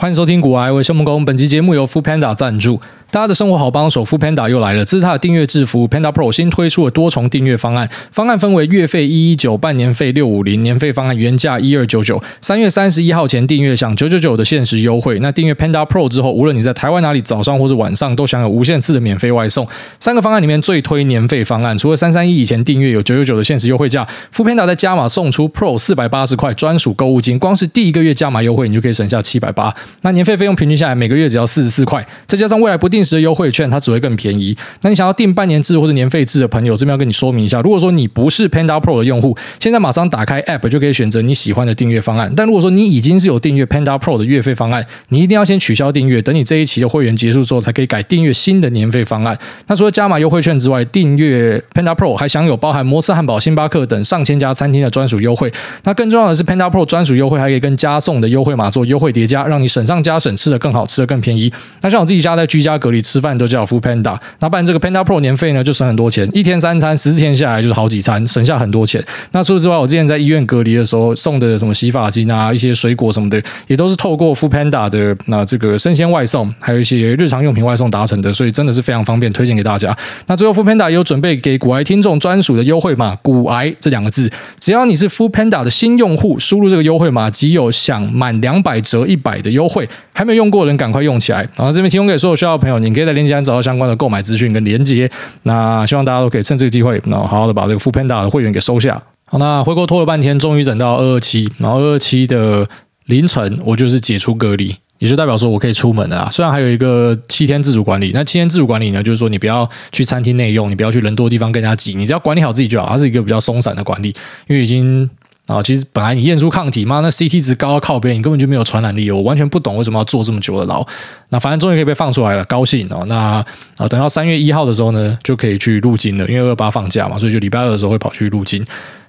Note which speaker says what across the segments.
Speaker 1: 欢迎收听股癌，我是孟工。本期节目由 fu panda 赞助。大家的生活好帮手 f o o Panda 又来了。这是它的订阅制服，Panda Pro 新推出了多重订阅方案。方案分为月费一一九，半年费六五零，年费方案原价一二九九。三月三十一号前订阅享九九九的限时优惠。那订阅 Panda Pro 之后，无论你在台湾哪里，早上或者晚上都享有无限次的免费外送。三个方案里面最推年费方案，除了三三一以前订阅有九九九的限时优惠价 f o o Panda 在加码送出 Pro 四百八十块专属购物金，光是第一个月加码优惠，你就可以省下七百八。那年费费用平均下来每个月只要四十四块，再加上未来不定时的优惠券，它只会更便宜。那你想要订半年制或者年费制的朋友，这边要跟你说明一下。如果说你不是 Panda Pro 的用户，现在马上打开 App 就可以选择你喜欢的订阅方案。但如果说你已经是有订阅 Panda Pro 的月费方案，你一定要先取消订阅，等你这一期的会员结束之后，才可以改订阅新的年费方案。那除了加码优惠券之外，订阅 Panda Pro 还享有包含摩斯汉堡、星巴克等上千家餐厅的专属优惠。那更重要的是，Panda Pro 专属优惠还可以跟加送的优惠码做优惠叠加，让你省省上加省，吃的更好，吃的更便宜。那像我自己家在居家隔离吃饭都叫 Foodpanda，那办这个 Panda Pro 年费呢，就省很多钱，一天三餐，十四天下来就是好几餐，省下很多钱。那除此之外，我之前在医院隔离的时候送的什么洗发精啊、一些水果什么的，也都是透过 Foodpanda 的那这个生鲜外送，还有一些日常用品外送达成的，所以真的是非常方便，推荐给大家。那最后 Foodpanda 也有准备给骨癌听众专属的优惠码“骨癌”这两个字，只要你是 Foodpanda 的新用户，输入这个优惠码，即有享满两百折一百的优惠。还没用过的人，赶快用起来。然后这边提供给所有需要的朋友，你可以在链接上找到相关的购买资讯跟连接。那希望大家都可以趁这个机会，然后好好的把这个 f o o Panda 的会员给收下。好，那回国拖了半天，终于等到二二七，然后二二七的凌晨，我就是解除隔离，也就代表说我可以出门了啊。虽然还有一个七天自主管理，那七天自主管理呢，就是说你不要去餐厅内用，你不要去人多的地方跟人家挤，你只要管理好自己就好。它是一个比较松散的管理，因为已经。啊，其实本来你验出抗体嘛，那 CT 值高到靠边，你根本就没有传染力。我完全不懂为什么要坐这么久的牢。那反正终于可以被放出来了，高兴哦。那啊，等到三月一号的时候呢，就可以去入境了，因为二八放假嘛，所以就礼拜二的时候会跑去入境。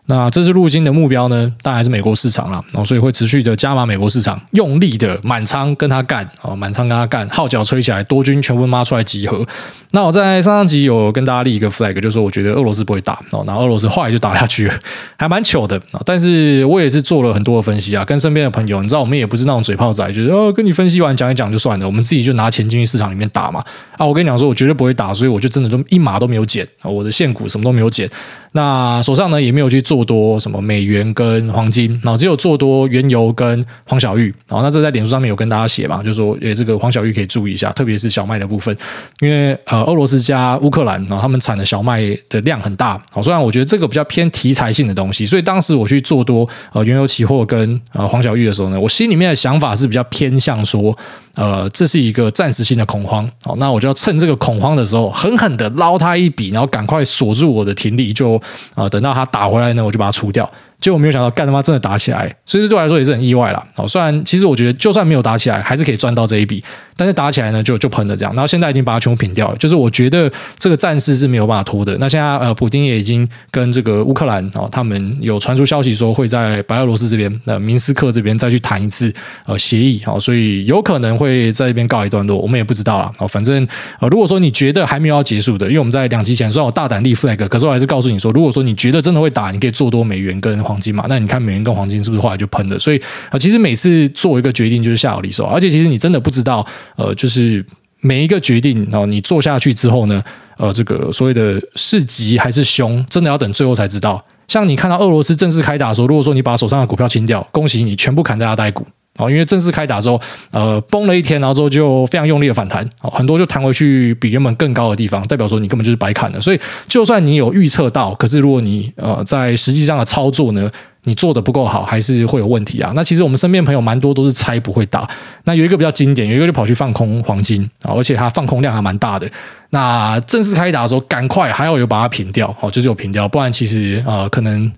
Speaker 1: 那这次入金的目标呢，当然还是美国市场了，所以会持续的加码美国市场，用力的满仓跟他干啊，满仓跟他干，号角吹起来，多军全部拉出来集合。那我在上上集有跟大家立一个 flag，就是说我觉得俄罗斯不会打哦，然后俄罗斯后来就打下去了，还蛮糗的。但是我也是做了很多的分析啊，跟身边的朋友，你知道我们也不是那种嘴炮仔，就是哦跟你分析完讲一讲就算了，我们自己就拿钱进去市场里面打嘛。啊，我跟你讲说，我绝对不会打，所以我就真的都一码都没有减啊，我的现股什么都没有减。那手上呢也没有去做多什么美元跟黄金，然后只有做多原油跟黄小玉。然后那这在脸书上面有跟大家写嘛，就是说诶这个黄小玉可以注意一下，特别是小麦的部分，因为呃。俄罗斯加乌克兰，然后他们产的小麦的量很大。好，虽然我觉得这个比较偏题材性的东西，所以当时我去做多呃原油期货跟呃黄小玉的时候呢，我心里面的想法是比较偏向说，呃，这是一个暂时性的恐慌。好，那我就要趁这个恐慌的时候，狠狠的捞他一笔，然后赶快锁住我的停力，就呃等到他打回来呢，我就把它除掉。结果没有想到，干他妈真的打起来，所以这对我来说也是很意外啦。好，虽然其实我觉得，就算没有打起来，还是可以赚到这一笔。但是打起来呢，就就喷了这样。然后现在已经把它全部平掉了。就是我觉得这个战事是没有办法拖的。那现在呃，普丁也已经跟这个乌克兰哦，他们有传出消息说会在白俄罗斯这边，呃，明斯克这边再去谈一次呃协议。好，所以有可能会在这边告一段落，我们也不知道啦。好，反正呃，如果说你觉得还没有要结束的，因为我们在两集前虽然我大胆立 flag，可是我还是告诉你说，如果说你觉得真的会打，你可以做多美元跟黄金嘛。那你看美。元跟黄金是不是后来就喷的？所以啊，其实每次做一个决定就是下好离手，而且其实你真的不知道，呃，就是每一个决定哦，你做下去之后呢，呃，这个所谓的是吉还是凶，真的要等最后才知道。像你看到俄罗斯正式开打的时候，如果说你把手上的股票清掉，恭喜你全部砍在阿呆股。哦，因为正式开打之后，呃，崩了一天，然后之后就非常用力的反弹，哦，很多就弹回去比原本更高的地方，代表说你根本就是白砍的。所以，就算你有预测到，可是如果你呃在实际上的操作呢，你做的不够好，还是会有问题啊。那其实我们身边朋友蛮多都是猜不会打，那有一个比较经典，有一个就跑去放空黄金啊，而且他放空量还蛮大的。那正式开打的时候，赶快还要有把它平掉，哦，就是有平掉，不然其实呃可能。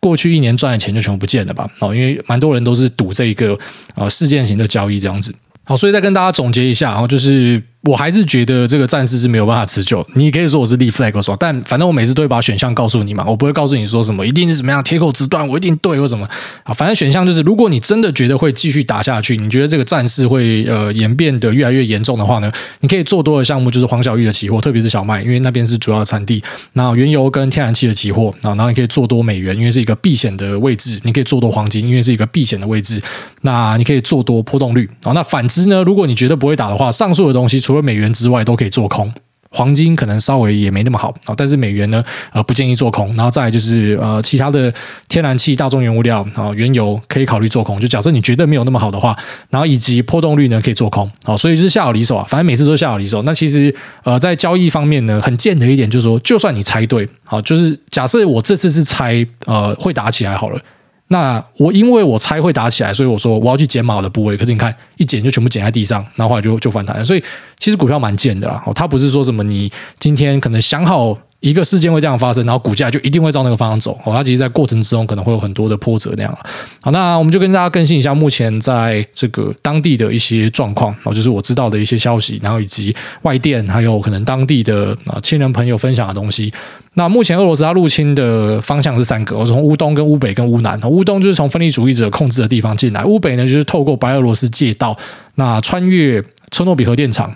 Speaker 1: 过去一年赚的钱就全部不见了吧？哦，因为蛮多人都是赌这一个呃事件型的交易这样子。好，所以再跟大家总结一下，然后就是我还是觉得这个战事是没有办法持久。你可以说我是立 flag 说，但反正我每次都会把选项告诉你嘛，我不会告诉你说什么一定是怎么样铁口直断，我一定对或什么啊。反正选项就是，如果你真的觉得会继续打下去，你觉得这个战事会呃演变得越来越严重的话呢，你可以做多的项目就是黄小玉的期货，特别是小麦，因为那边是主要的产地。那原油跟天然气的期货啊，然后你可以做多美元，因为是一个避险的位置。你可以做多黄金，因为是一个避险的位置。那你可以做多波动率啊。那反之呢，如果你觉得不会打的话，上述的东西除了美元之外都可以做空。黄金可能稍微也没那么好啊，但是美元呢，呃，不建议做空。然后再来就是呃，其他的天然气、大宗原物料啊，原油可以考虑做空。就假设你觉得没有那么好的话，然后以及波动率呢，可以做空。好，所以就是下好离手啊，反正每次都下好离手。那其实呃，在交易方面呢，很贱的一点就是说，就算你猜对，好，就是假设我这次是猜呃会打起来好了。那我因为我猜会打起来，所以我说我要去减码我的部位。可是你看一减就全部减在地上，然后后来就就反弹。所以其实股票蛮贱的啦。哦，它不是说什么你今天可能想好一个事件会这样发生，然后股价就一定会照那个方向走。哦，它其实在过程之中可能会有很多的波折那样。好，那我们就跟大家更新一下目前在这个当地的一些状况。哦，就是我知道的一些消息，然后以及外电还有可能当地的啊亲人朋友分享的东西。那目前俄罗斯它入侵的方向是三个，我从乌东、跟乌北、跟乌南。乌东就是从分离主义者控制的地方进来，乌北呢就是透过白俄罗斯借道，那穿越车诺比核电厂，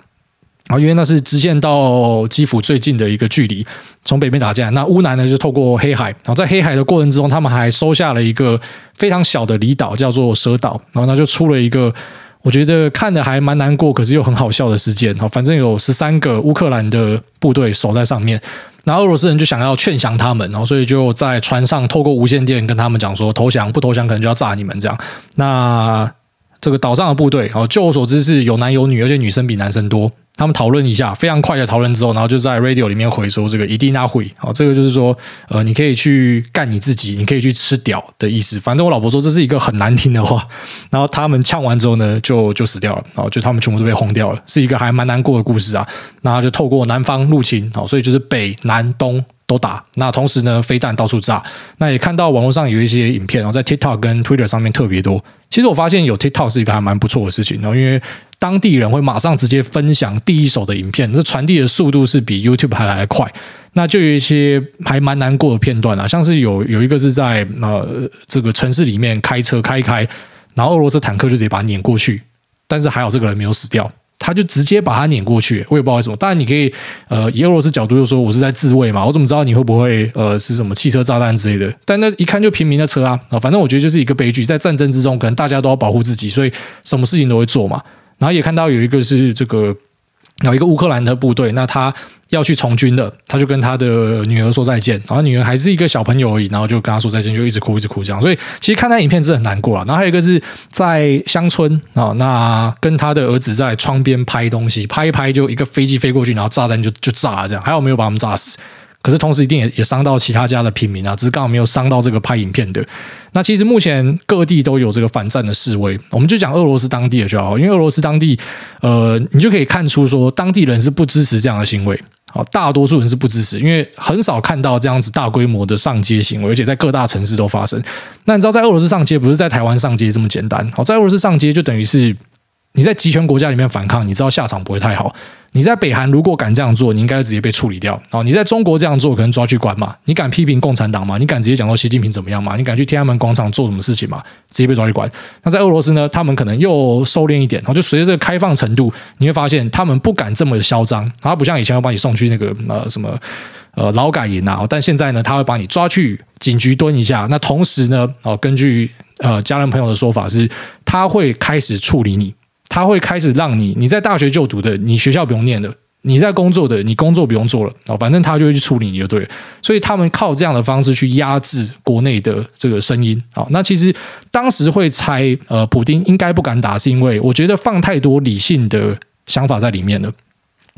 Speaker 1: 然后，因为那是直线到基辅最近的一个距离，从北边打进来。那乌南呢就透过黑海，然后在黑海的过程之中，他们还收下了一个非常小的离岛，叫做蛇岛，然后那就出了一个我觉得看的还蛮难过，可是又很好笑的事件。好，反正有十三个乌克兰的部队守在上面。那俄罗斯人就想要劝降他们，然后所以就在船上透过无线电跟他们讲说，投降不投降可能就要炸你们这样。那这个岛上的部队，哦，就我所知是有男有女，而且女生比男生多。他们讨论一下，非常快的讨论之后，然后就在 radio 里面回说这个一定要会，哦，这个就是说，呃，你可以去干你自己，你可以去吃屌的意思。反正我老婆说这是一个很难听的话，然后他们呛完之后呢，就就死掉了，然后就他们全部都被轰掉了，是一个还蛮难过的故事啊。那就透过南方入侵，哦，所以就是北南东。都打，那同时呢，飞弹到处炸。那也看到网络上有一些影片，然后在 TikTok 跟 Twitter 上面特别多。其实我发现有 TikTok 是一个还蛮不错的事情，然后因为当地人会马上直接分享第一手的影片，这传递的速度是比 YouTube 还来得快。那就有一些还蛮难过的片段啊，像是有有一个是在呃这个城市里面开车开开，然后俄罗斯坦克就直接把它碾过去，但是还好这个人没有死掉。他就直接把他撵过去，我也不知道为什么。当然，你可以呃以俄罗斯角度就说我是在自卫嘛，我怎么知道你会不会呃是什么汽车炸弹之类的？但那一看就平民的车啊啊，反正我觉得就是一个悲剧。在战争之中，可能大家都要保护自己，所以什么事情都会做嘛。然后也看到有一个是这个。有一个乌克兰的部队，那他要去从军的，他就跟他的女儿说再见，然后女儿还是一个小朋友而已，然后就跟他说再见，就一直哭一直哭这样。所以其实看他影片是很难过了。然后还有一个是在乡村啊，那跟他的儿子在窗边拍东西，拍一拍就一个飞机飞过去，然后炸弹就就炸了这样，还好没有把他们炸死。可是同时一定也也伤到其他家的平民啊，只是刚好没有伤到这个拍影片的。那其实目前各地都有这个反战的示威，我们就讲俄罗斯当地的就好，因为俄罗斯当地，呃，你就可以看出说当地人是不支持这样的行为，好，大多数人是不支持，因为很少看到这样子大规模的上街行为，而且在各大城市都发生。那你知道在俄罗斯上街不是在台湾上街这么简单，好，在俄罗斯上街就等于是你在集权国家里面反抗，你知道下场不会太好。你在北韩如果敢这样做，你应该直接被处理掉。哦，你在中国这样做，可能抓去关嘛？你敢批评共产党吗？你敢直接讲说习近平怎么样吗？你敢去天安门广场做什么事情吗？直接被抓去关。那在俄罗斯呢？他们可能又收敛一点，然后就随着这个开放程度，你会发现他们不敢这么嚣张。他不像以前要把你送去那个呃什么呃劳改营啊，但现在呢，他会把你抓去警局蹲一下。那同时呢，哦，根据呃家人朋友的说法是，他会开始处理你。他会开始让你，你在大学就读的，你学校不用念的；你在工作的，你工作不用做了哦，反正他就会去处理你就对了。所以他们靠这样的方式去压制国内的这个声音。好，那其实当时会猜，呃，普丁应该不敢打，是因为我觉得放太多理性的想法在里面了。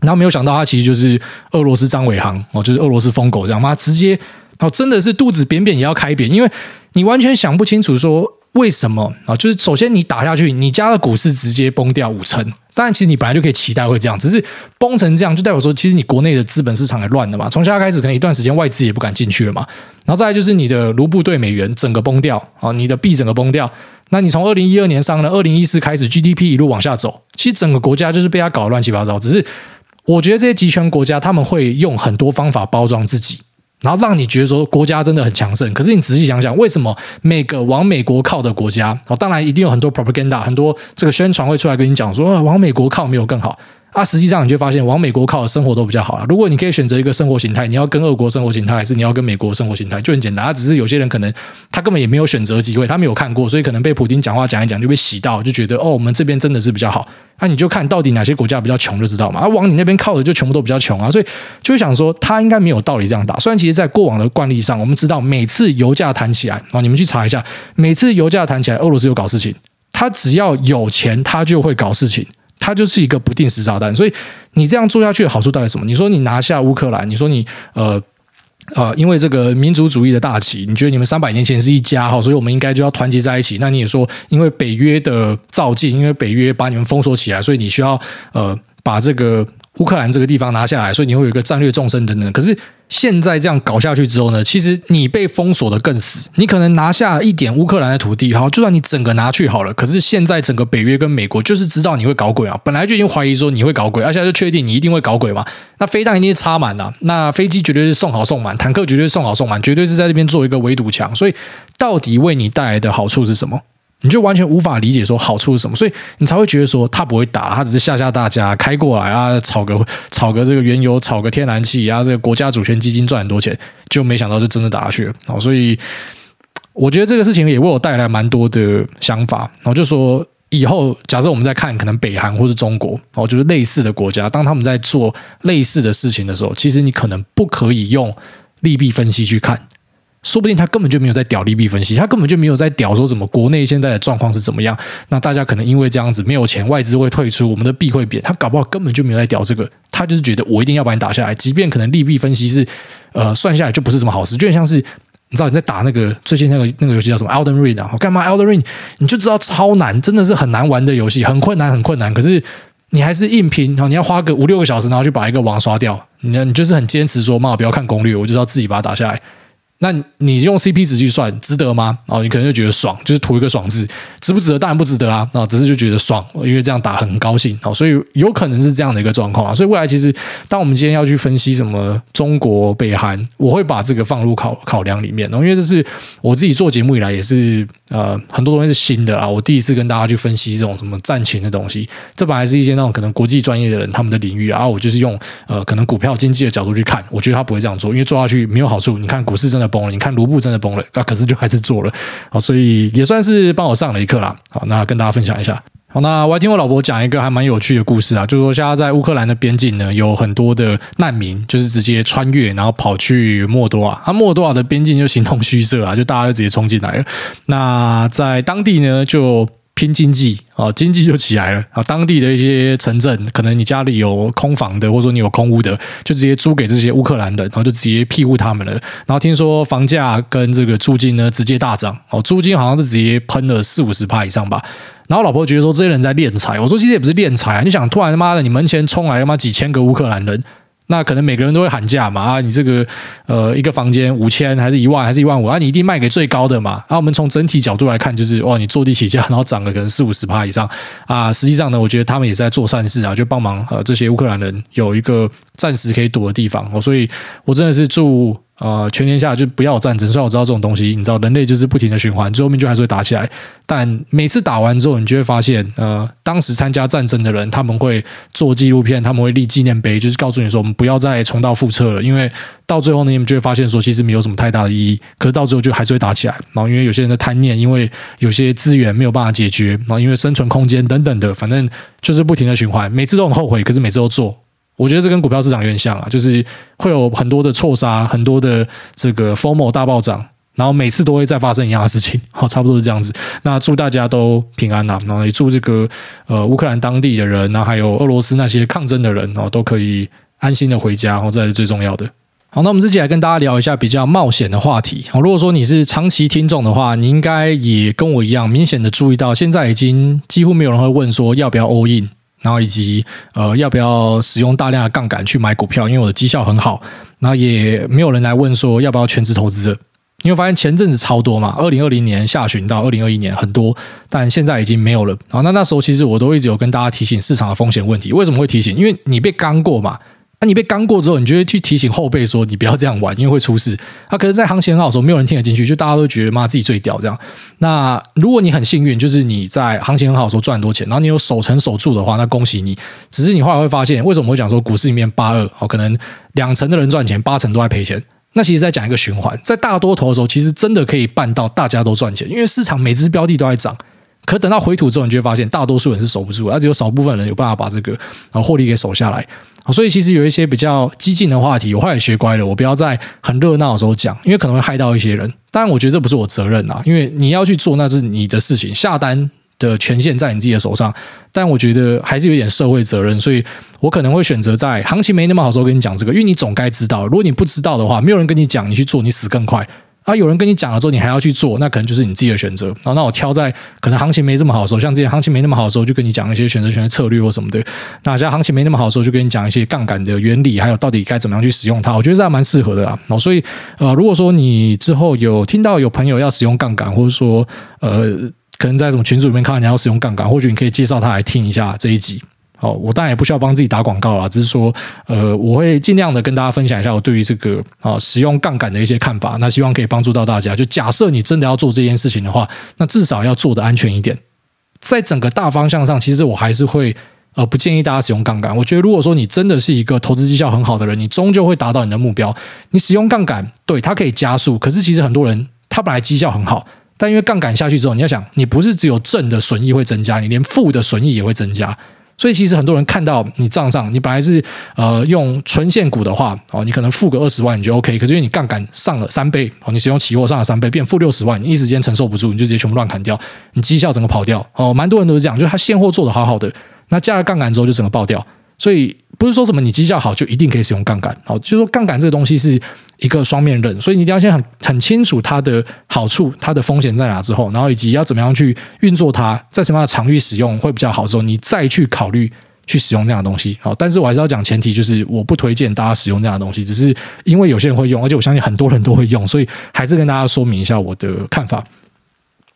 Speaker 1: 然后没有想到他其实就是俄罗斯张伟航哦，就是俄罗斯疯狗这样嘛，直接哦，真的是肚子扁扁也要开扁，因为你完全想不清楚说。为什么啊？就是首先你打下去，你家的股市直接崩掉五成。当然，其实你本来就可以期待会这样，只是崩成这样，就代表说，其实你国内的资本市场也乱了嘛。从现在开始，可能一段时间外资也不敢进去了嘛。然后再来就是你的卢布兑美元整个崩掉啊，你的币整个崩掉。那你从二零一二年上呢，二零一四开始 GDP 一路往下走，其实整个国家就是被他搞乱七八糟。只是我觉得这些集权国家他们会用很多方法包装自己。然后让你觉得说国家真的很强盛，可是你仔细想想，为什么每个往美国靠的国家，哦，当然一定有很多 propaganda，很多这个宣传会出来跟你讲说，往美国靠没有更好。啊，实际上你就发现往美国靠的生活都比较好啊。如果你可以选择一个生活形态，你要跟俄国生活形态，还是你要跟美国生活形态，就很简单。他只是有些人可能他根本也没有选择机会，他没有看过，所以可能被普丁讲话讲一讲就被洗到，就觉得哦，我们这边真的是比较好。那、你就看到底哪些国家比较穷就知道嘛。啊，往你那边靠的就全部都比较穷啊，所以就想说他应该没有道理这样打。虽然其实，在过往的惯例上，我们知道每次油价谈起来啊，你们去查一下，每次油价谈起来，俄罗斯有搞事情，他只要有钱，他就会搞事情。它就是一个不定时炸弹，所以你这样做下去的好处到底什么？你说你拿下乌克兰，你说你呃呃，因为这个民族主义的大旗，你觉得你们三百年前是一家哈，所以我们应该就要团结在一起。那你也说，因为北约的造进，因为北约把你们封锁起来，所以你需要呃把这个。乌克兰这个地方拿下来，所以你会有一个战略纵深等等。可是现在这样搞下去之后呢，其实你被封锁的更死。你可能拿下一点乌克兰的土地，好，就算你整个拿去好了。可是现在整个北约跟美国就是知道你会搞鬼啊，本来就已经怀疑说你会搞鬼，而现在就确定你一定会搞鬼嘛。那飞弹一定是插满了，那飞机绝对是送好送满，坦克绝对是送好送满，绝对是在这边做一个围堵墙。所以到底为你带来的好处是什么？你就完全无法理解说好处是什么，所以你才会觉得说他不会打，他只是吓吓大家开过来啊，炒个炒个这个原油，炒个天然气啊，这个国家主权基金赚很多钱，就没想到就真的打下去了。所以我觉得这个事情也为我带来蛮多的想法。然后就说以后假设我们在看可能北韩或是中国，哦，就是类似的国家，当他们在做类似的事情的时候，其实你可能不可以用利弊分析去看。说不定他根本就没有在屌利弊分析，他根本就没有在屌说什么国内现在的状况是怎么样。那大家可能因为这样子没有钱，外资会退出，我们的币会贬。他搞不好根本就没有在屌这个，他就是觉得我一定要把你打下来，即便可能利弊分析是呃算下来就不是什么好事，就很像是你知道你在打那个最近那个那个游戏叫什么 Elden Ring 啊？我干嘛 Elden Ring？你就知道超难，真的是很难玩的游戏，很困难很困难。可是你还是硬拼，然后你要花个五六个小时，然后去把一个王刷掉。你你就是很坚持说，妈，不要看攻略，我就要自己把它打下来。那你用 CP 值去算，值得吗？哦，你可能就觉得爽，就是图一个爽字，值不值得？当然不值得啊！啊，只是就觉得爽，因为这样打很高兴哦，所以有可能是这样的一个状况啊。所以未来其实，当我们今天要去分析什么中国、北韩，我会把这个放入考考量里面哦，因为这是我自己做节目以来也是呃很多东西是新的啊，我第一次跟大家去分析这种什么战情的东西，这本来是一些那种可能国际专业的人他们的领域然啊，我就是用呃可能股票经济的角度去看，我觉得他不会这样做，因为做下去没有好处。你看股市真的。崩了，你看卢布真的崩了，啊，可是就还是做了，好，所以也算是帮我上了一课啦。好，那跟大家分享一下。好，那我还听我老婆讲一个还蛮有趣的故事啊，就是说现在在乌克兰的边境呢，有很多的难民，就是直接穿越，然后跑去莫多瓦。啊，莫多瓦的边境就形同虚设啊，就大家就直接冲进来了。那在当地呢，就。拼经济啊，经济就起来了啊！当地的一些城镇，可能你家里有空房的，或者说你有空屋的，就直接租给这些乌克兰人，然后就直接庇护他们了。然后听说房价跟这个租金呢，直接大涨哦，租金好像是直接喷了四五十趴以上吧。然后老婆觉得说，这些人在敛财，我说其实也不是敛财啊，你想突然他妈的你门前冲来他妈几千个乌克兰人。那可能每个人都会喊价嘛啊，你这个呃一个房间五千还是一万还是一万五啊？你一定卖给最高的嘛啊？我们从整体角度来看，就是哇，你坐地起价，然后涨了可能四五十趴以上啊。实际上呢，我觉得他们也是在做善事啊，就帮忙呃这些乌克兰人有一个暂时可以躲的地方哦。所以我真的是祝。呃，全天下就不要战争。虽然我知道这种东西，你知道人类就是不停的循环，最后面就还是会打起来。但每次打完之后，你就会发现，呃，当时参加战争的人，他们会做纪录片，他们会立纪念碑，就是告诉你说，我们不要再重蹈覆辙了。因为到最后呢，你们就会发现说，其实没有什么太大的意义。可是到最后就还是会打起来。然后因为有些人的贪念，因为有些资源没有办法解决，然后因为生存空间等等的，反正就是不停的循环。每次都很后悔，可是每次都做。我觉得这跟股票市场有点像啊，就是会有很多的错杀，很多的这个 FOMO 大暴涨，然后每次都会再发生一样的事情，好，差不多是这样子。那祝大家都平安呐，然后也祝这个呃乌克兰当地的人，然后还有俄罗斯那些抗争的人哦，都可以安心的回家，然后这是最重要的。好，那我们自己来跟大家聊一下比较冒险的话题。好，如果说你是长期听众的话，你应该也跟我一样，明显的注意到，现在已经几乎没有人会问说要不要 all in，然后以及呃要不要使用大量的杠杆去买股票，因为我的绩效很好。然后也没有人来问说要不要全职投资的。你会发现前阵子超多嘛，二零二零年下旬到二零二一年很多，但现在已经没有了。好，那那时候其实我都一直有跟大家提醒市场的风险问题。为什么会提醒？因为你被刚过嘛。那、你被刚过之后，你就会去提醒后辈说你不要这样玩，因为会出事。他、啊、可是，在行情很好的时候，没有人听得进去，就大家都觉得妈自己最屌这样。那如果你很幸运，就是你在行情很好的时候赚很多钱，然后你有守成守住的话，那恭喜你。只是你后来会发现，为什么我会讲说股市里面八二哦，可能两成的人赚钱，八成都在赔钱。那其实在讲一个循环，在大多头的时候，其实真的可以办到大家都赚钱，因为市场每只标的都在涨。可等到回吐之后，你就会发现，大多数人是守不住，而只有少部分人有办法把这个啊获利给守下来。所以其实有一些比较激进的话题，我后来学乖了，我不要在很热闹的时候讲，因为可能会害到一些人。当然，我觉得这不是我责任啊，因为你要去做，那是你的事情，下单的权限在你自己的手上。但我觉得还是有点社会责任，所以我可能会选择在行情没那么好的时候跟你讲这个，因为你总该知道，如果你不知道的话，没有人跟你讲，你去做，你死更快。啊，有人跟你讲了之后，你还要去做，那可能就是你自己的选择。然后，那我挑在可能行情没这么好的时候，像之前行情没那么好的时候，就跟你讲一些选择权的策略或什么的。那现在行情没那么好的时候，就跟你讲一些杠杆的原理，还有到底该怎么样去使用它。我觉得这还蛮适合的啦。然后，所以呃，如果说你之后有听到有朋友要使用杠杆，或者说呃，可能在什么群组里面看到你要使用杠杆，或许你可以介绍他来听一下这一集。哦，我当然也不需要帮自己打广告啦，只是说，呃，我会尽量的跟大家分享一下我对于这个啊、使用杠杆的一些看法。那希望可以帮助到大家。就假设你真的要做这件事情的话，那至少要做得安全一点。在整个大方向上，其实我还是会呃不建议大家使用杠杆。我觉得，如果说你真的是一个投资绩效很好的人，你终究会达到你的目标。你使用杠杆，对，它可以加速。可是其实很多人他本来绩效很好，但因为杠杆下去之后，你要想，你不是只有正的损益会增加，你连负的损益也会增加。所以其实很多人看到你账上，你本来是呃用纯现股的话哦，你可能付个二十万你就 OK，可是因为你杠杆上了三倍哦，你使用期货上了三倍，变负六十万，你一时间承受不住，你就直接全部乱砍掉，你绩效整个跑掉哦。蛮多人都是这样，就是他现货做的好好的，那加了杠杆之后就整个爆掉，所以。不是说什么你绩效好就一定可以使用杠杆，好，就是说杠杆这个东西是一个双面刃，所以你一定要先很很清楚它的好处、它的风险在哪之后，然后以及要怎么样去运作它，在什么样的场域使用会比较好之后，你再去考虑去使用这样的东西。好，但是我还是要讲前提，就是我不推荐大家使用这样的东西，只是因为有些人会用，而且我相信很多人都会用，所以还是跟大家说明一下我的看法。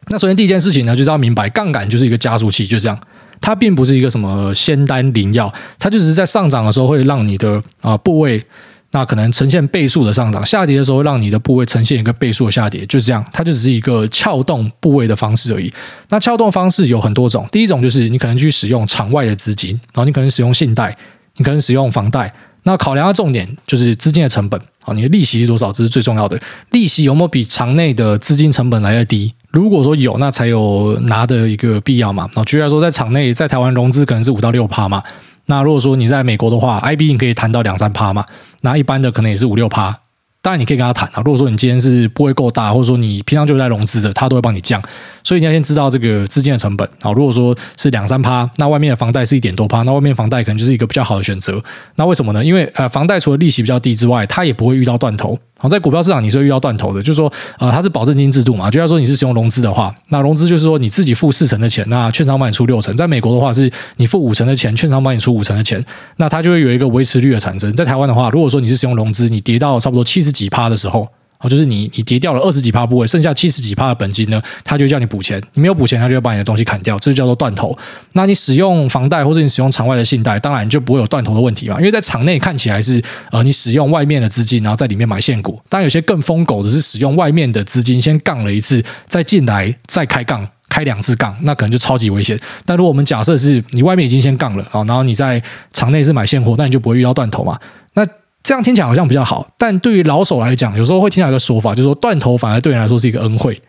Speaker 1: 那首先第一件事情呢，就是要明白杠杆就是一个加速器，就这样。它并不是一个什么仙丹灵药，它就只是在上涨的时候会让你的啊、部位那可能呈现倍数的上涨，下跌的时候让你的部位呈现一个倍数的下跌，就是这样，它就只是一个撬动部位的方式而已。那撬动方式有很多种，第一种就是你可能去使用场外的资金，然后你可能使用信贷，你可能使用房贷。那考量的重点就是资金的成本，好，你的利息是多少，这是最重要的。利息有没有比场内的资金成本来的低？如果说有，那才有拿的一个必要嘛。那举例来说，在场内，在台湾融资可能是五到六趴嘛。那如果说你在美国的话，IB 你可以谈到两三趴嘛。那一般的可能也是五六趴。当然，你可以跟他谈啊。如果说你今天是不会够大，或者说你平常就在融资的，他都会帮你降。所以你要先知道这个资金的成本啊。如果说是两三趴，那外面的房贷是一点多趴，那外面房贷可能就是一个比较好的选择。那为什么呢？因为呃，房贷除了利息比较低之外，它也不会遇到断头。好，在股票市场你是会遇到断头的，就是说，呃，它是保证金制度嘛。就要说你是使用融资的话，那融资就是说你自己付四成的钱，那券商帮你出六成。在美国的话，是你付五成的钱，券商帮你出五成的钱，那它就会有一个维持率的产生。在台湾的话，如果说你是使用融资，你跌到差不多七十几趴的时候。哦，就是你你跌掉了二十几趴部位，剩下七十几趴的本金呢，他就叫你补钱。你没有补钱，他就会把你的东西砍掉，这就叫做断头。那你使用房贷或者你使用场外的信贷，当然就不会有断头的问题嘛。因为在场内看起来是呃，你使用外面的资金，然后在里面买现股。当然有些更疯狗的是使用外面的资金先杠了一次，再进来再开杠，开两次杠，那可能就超级危险。但如果我们假设是你外面已经先杠了啊，然后你在场内是买现货，那你就不会遇到断头嘛。那这样听起来好像比较好，但对于老手来讲，有时候会听到一个说法，就是说断头反而对你来说是一个恩惠。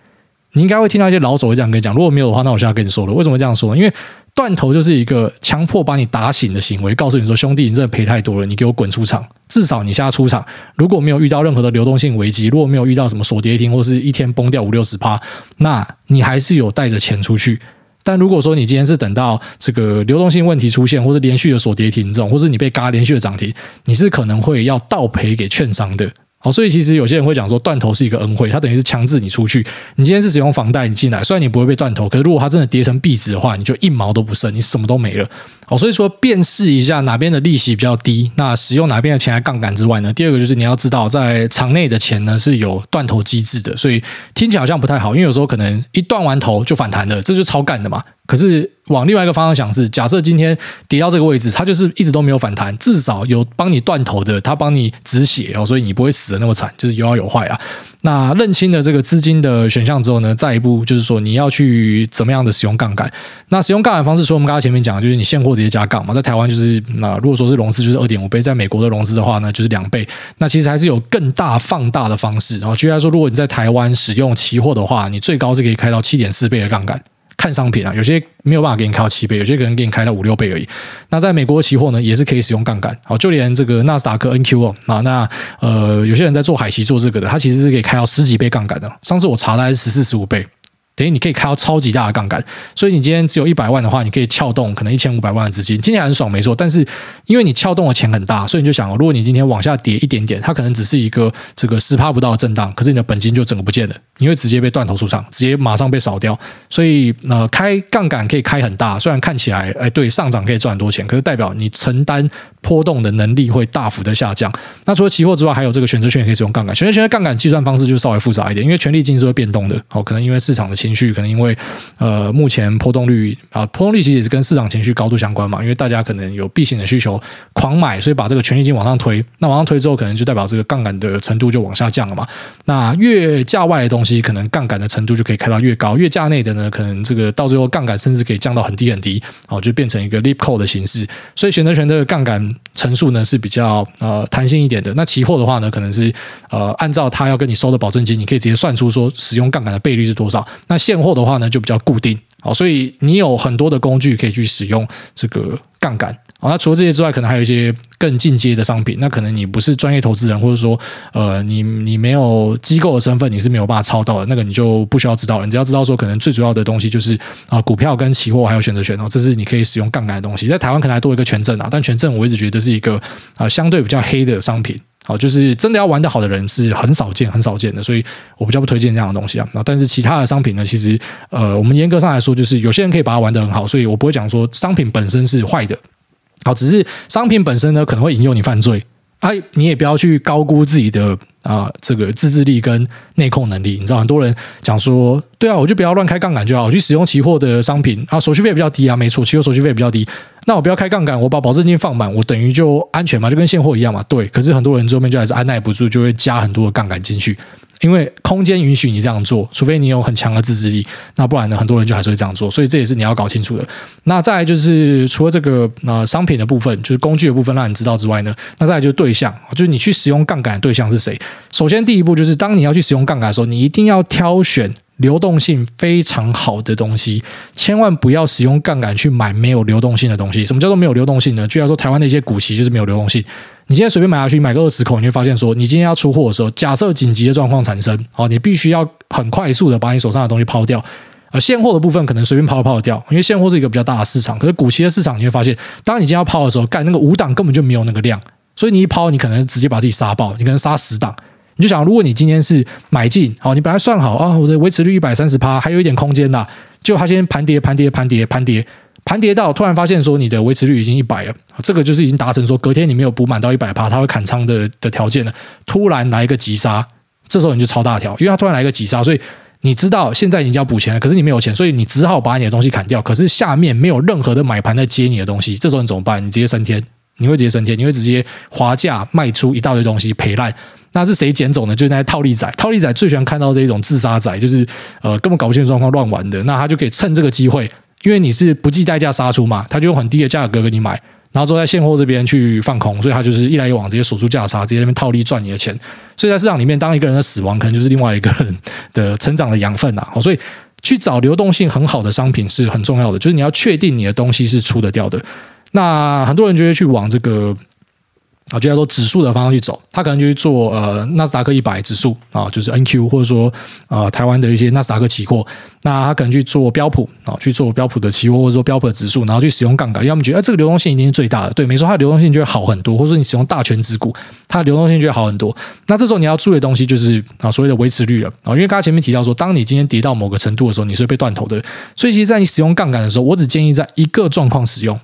Speaker 1: 你应该会听到一些老手会这样跟你讲，如果没有的话，那我现在跟你说了，为什么这样说？因为断头就是一个强迫把你打醒的行为，告诉你说，兄弟，你真的赔太多了，你给我滚出场。至少你现在出场，如果没有遇到任何的流动性危机，如果没有遇到什么锁跌停或是一天崩掉五六十趴，那你还是有带着钱出去。但如果说你今天是等到这个流动性问题出现，或者连续的锁跌停这种，或者你被嘎连续的涨停，你是可能会要倒赔给券商的。好，所以其实有些人会讲说，断头是一个恩惠，它等于是强制你出去。你今天是使用房贷，你进来，虽然你不会被断头，可是如果它真的跌成壁纸的话，你就一毛都不剩，你什么都没了。哦，所以说辨识一下哪边的利息比较低，那使用哪边的钱来杠杆之外呢，第二个就是你要知道，在场内的钱呢是有断头机制的，所以听起来好像不太好，因为有时候可能一断完头就反弹了，这就超干的嘛。可是往另外一个方向想是，假设今天跌到这个位置，它就是一直都没有反弹，至少有帮你断头的，它帮你止血哦，所以你不会死得那么惨，就是有好有坏啊。那认清了这个资金的选项之后呢，再一步就是说你要去怎么样的使用杠杆。那使用杠杆方式，除了我们刚刚前面讲，就是你现货直接加杠嘛，在台湾就是那如果说是融资就是二点五倍，在美国的融资的话呢，就是两倍。那其实还是有更大放大的方式。然后举例来说，如果你在台湾使用期货的话，你最高是可以开到七点四倍的杠杆。看商品啊，有些没有办法给你开到七倍，有些可能给你开到五六倍而已。那在美国期货呢，也是可以使用杠杆。好，就连这个纳斯达克 NQ 哦，啊，那呃，有些人在做海期做这个的，他其实是可以开到十几倍杠杆的。上次我查的还是十四十五倍。等于你可以开到超级大的杠杆，所以你今天只有一百万的话，你可以撬动可能一千五百万的资金，听起来很爽，没错。但是因为你撬动的钱很大，所以你就想，如果你今天往下跌一点点，它可能只是一个这个十趴不到的震荡，可是你的本金就整个不见了，你会直接被断头出场，直接马上被扫掉。所以呃，开杠杆可以开很大，虽然看起来哎对上涨可以赚很多钱，可是代表你承担波动的能力会大幅的下降。那除了期货之外，还有这个选择权也可以使用杠杆。选择权的杠杆计算方式就稍微复杂一点，因为权利金是会变动的，哦，可能因为市场的情情绪，可能因为呃，目前波动率啊，波动率其实也是跟市场情绪高度相关嘛。因为大家可能有避险的需求，狂买，所以把这个权利金往上推。那往上推之后，可能就代表这个杠杆的程度就往下降了嘛。那越价外的东西，可能杠杆的程度就可以开到越高；越价内的呢，可能这个到最后杠杆甚至可以降到很低很低，哦，就变成一个 leap code 的形式。所以选择权的杠杆乘数呢是比较呃弹性一点的。那期货的话呢，可能是呃按照他要跟你收的保证金，你可以直接算出说使用杠杆的倍率是多少。那现货的话呢，就比较固定。好，所以你有很多的工具可以去使用这个杠杆。好，那除了这些之外，可能还有一些更进阶的商品。那可能你不是专业投资人，或者说呃，你你没有机构的身份，你是没有办法抄到的。那个你就不需要知道了。你只要知道说，可能最主要的东西就是啊，股票跟期货还有选择权哦，这是你可以使用杠杆的东西。在台湾可能还多一个权证啊，但权证我一直觉得是一个啊相对比较黑的商品。啊，就是真的要玩得好的人是很少见、很少见的，所以我比较不推荐这样的东西啊。那但是其他的商品呢，其实呃，我们严格上来说，就是有些人可以把它玩得很好，所以我不会讲说商品本身是坏的。好，只是商品本身呢，可能会引诱你犯罪。哎，你也不要去高估自己的啊、这个自制力跟内控能力。你知道，很多人讲说，对啊，我就不要乱开杠杆就好，我去使用期货的商品啊，手续费比较低啊，没错，期货手续费比较低。那我不要开杠杆，我把保证金放满，我等于就安全嘛，就跟现货一样嘛。对，可是很多人最后面就还是按耐不住，就会加很多的杠杆进去，因为空间允许你这样做，除非你有很强的自制力，那不然呢，很多人就还是会这样做。所以这也是你要搞清楚的。那再来就是除了这个呃商品的部分，就是工具的部分，让你知道之外呢，那再来就是对象，就是你去使用杠杆的对象是谁。首先第一步就是，当你要去使用杠杆的时候，你一定要挑选。流动性非常好的东西，千万不要使用杠杆去买没有流动性的东西。什么叫做没有流动性呢？就要说台湾的一些股息就是没有流动性。你今天随便买下去，买个二十口，你会发现说，你今天要出货的时候，假设紧急的状况产生，好，你必须要很快速的把你手上的东西抛掉。而现货的部分可能随便抛都抛掉，因为现货是一个比较大的市场。可是股息的市场，你会发现，当你今天要抛的时候，干那个五档根本就没有那个量，所以你一抛，你可能直接把自己杀爆，你可能杀十档。你就想，如果你今天是买进，好，你本来算好啊，我的维持率一百三十趴，还有一点空间呐，就它先盘跌，盘跌，盘跌，盘跌，盘跌到突然发现说你的维持率已经一百了，这个就是已经达成说隔天你没有补满到一百趴，它会砍仓的的条件了。突然来一个急杀，这时候你就超大条，因为它突然来一个急杀，所以你知道现在已经要补钱了，可是你没有钱，所以你只好把你的东西砍掉。可是下面没有任何的买盘在接你的东西，这时候你怎么办？你直接升天，你会直接升天，你会直接滑价卖出一大堆东西赔烂。那是谁捡走呢？就是那些套利仔，套利仔最喜欢看到这一种自杀仔，就是呃根本搞不清楚状况乱玩的。那他就可以趁这个机会，因为你是不计代价杀出嘛，他就用很低的价格给你买，然后之后在现货这边去放空，所以他就是一来一往直接锁住价差，直接那边套利赚你的钱。所以在市场里面，当一个人的死亡，可能就是另外一个人的成长的养分呐。所以去找流动性很好的商品是很重要的，就是你要确定你的东西是出得掉的。那很多人就会去往这个。啊，就叫做指数的方向去走，他可能就去做呃纳斯达克一百指数啊，就是 NQ 或者说呃台湾的一些纳斯达克期货，那他可能去做标普啊，去做标普的期货或者说标普的指数，然后去使用杠杆，因为他们觉得、这个流动性一定是最大的，对，没错，它的流动性就会好很多，或者说你使用大权值股，它的流动性就会好很多。那这时候你要注意的东西就是啊所谓的维持率了。啊，因为刚才前面提到说，当你今天跌到某个程度的时候，你是会被断头的，所以其实在你使用杠杆的时候，我只建议在一个状况使用。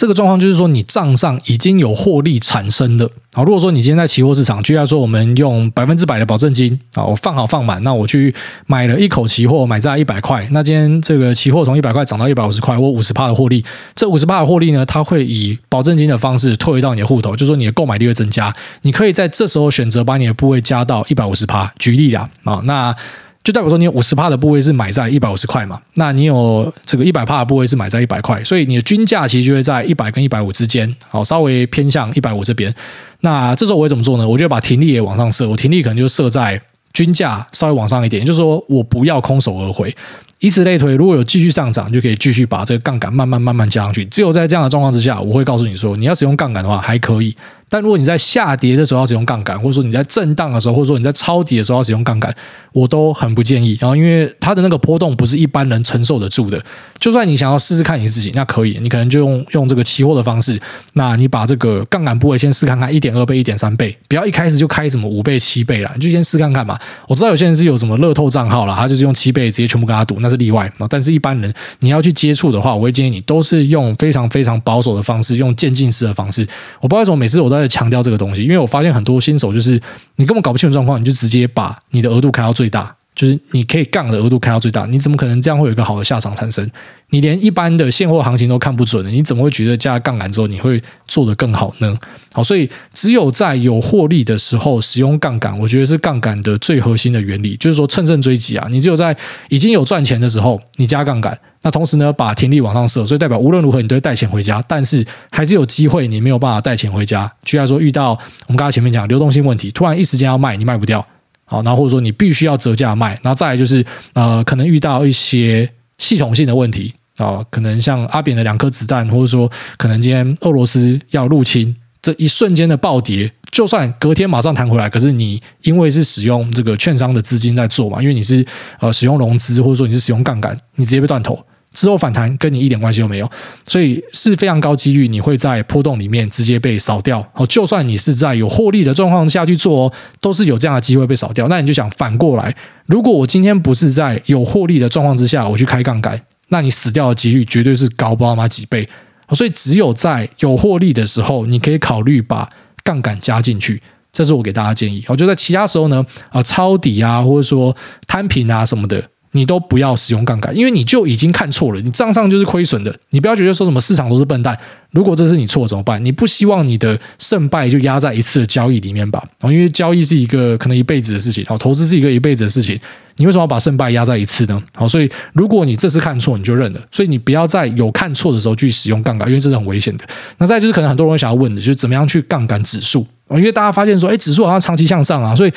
Speaker 1: 这个状况就是说，你账上已经有获利产生了。好，如果说你今天在期货市场，居然说我们用百分之百的保证金啊，我放好放满，那我去买了一口期货，买在一百块，那今天这个期货从一百块涨到一百五十块，我五十趴的获利，这五十趴的获利呢，它会以保证金的方式退回到你的户头，就是说你的购买力会增加，你可以在这时候选择把你的部位加到一百五十趴。举例啦，啊，那。就代表说你有五十帕的部位是买在一百五十块嘛，那你有这个一百帕的部位是买在一百块，所以你的均价其实就会在一百跟一百五之间，好，稍微偏向一百五这边。那这时候我会怎么做呢？我就把停利也往上设，我停利可能就设在均价稍微往上一点，就是说我不要空手而回。以此类推，如果有继续上涨，就可以继续把这个杠杆慢慢慢慢加上去。只有在这样的状况之下，我会告诉你说，你要使用杠杆的话还可以。但如果你在下跌的时候要使用杠杆，或者说你在震荡的时候，或者说你在抄底的时候要使用杠杆，我都很不建议。然后，因为它的那个波动不是一般人承受得住的。就算你想要试试看你自己，那可以，你可能就用用这个期货的方式，那你把这个杠杆部位先试看看一点二倍、一点三倍，不要一开始就开什么五倍、七倍啦，你就先试看看嘛。我知道有些人是有什么乐透账号啦，他就是用七倍直接全部跟他赌，那是例外啊。但是一般人你要去接触的话，我会建议你都是用非常非常保守的方式，用渐进式的方式。我不知道为什么每次我都在强调这个东西。因为我发现很多新手就是你根本搞不清楚状况，你就直接把你的额度开到最大，就是你可以杠的额度开到最大，你怎么可能这样会有一个好的下场产生？你连一般的现货行情都看不准了，你怎么会觉得加杠杆之后你会做得更好呢？好，所以只有在有获利的时候使用杠杆，我觉得是杠杆的最核心的原理，就是说乘胜追击啊！你只有在已经有赚钱的时候，你加杠杆，那同时呢把停利往上设，所以代表无论如何你都会带钱回家，但是还是有机会你没有办法带钱回家。举例说，遇到我们刚才前面讲流动性问题，突然一时间要卖，你卖不掉，好，那或者说你必须要折价卖，然后再来就是呃，可能遇到一些系统性的问题。啊，可能像阿扁的两颗子弹，或者说可能今天俄罗斯要入侵，这一瞬间的暴跌，就算隔天马上弹回来，可是你因为是使用这个券商的资金在做嘛，因为你是呃使用融资，或者说你是使用杠杆，你直接被断头，之后反弹跟你一点关系都没有，所以是非常高几率你会在波动里面直接被扫掉。哦，就算你是在有获利的状况下去做哦，都是有这样的机会被扫掉。那你就想反过来，如果我今天不是在有获利的状况之下，我去开杠杆。那你死掉的几率绝对是高不知道吗几倍，所以只有在有获利的时候，你可以考虑把杠杆加进去，这是我给大家建议。我觉得在其他时候呢，啊抄底啊，或者说摊平啊什么的。你都不要使用杠杆，因为你就已经看错了，你账上就是亏损的。你不要觉得说什么市场都是笨蛋。如果这是你错怎么办？你不希望你的胜败就压在一次的交易里面吧？因为交易是一个可能一辈子的事情，投资是一个一辈子的事情。你为什么要把胜败压在一次呢？好，所以如果你这次看错，你就认了。所以你不要在有看错的时候去使用杠杆，因为这是很危险的。那再就是可能很多人想要问的，就是怎么样去杠杆指数？因为大家发现说，哎，指数好像长期向上啊，所以。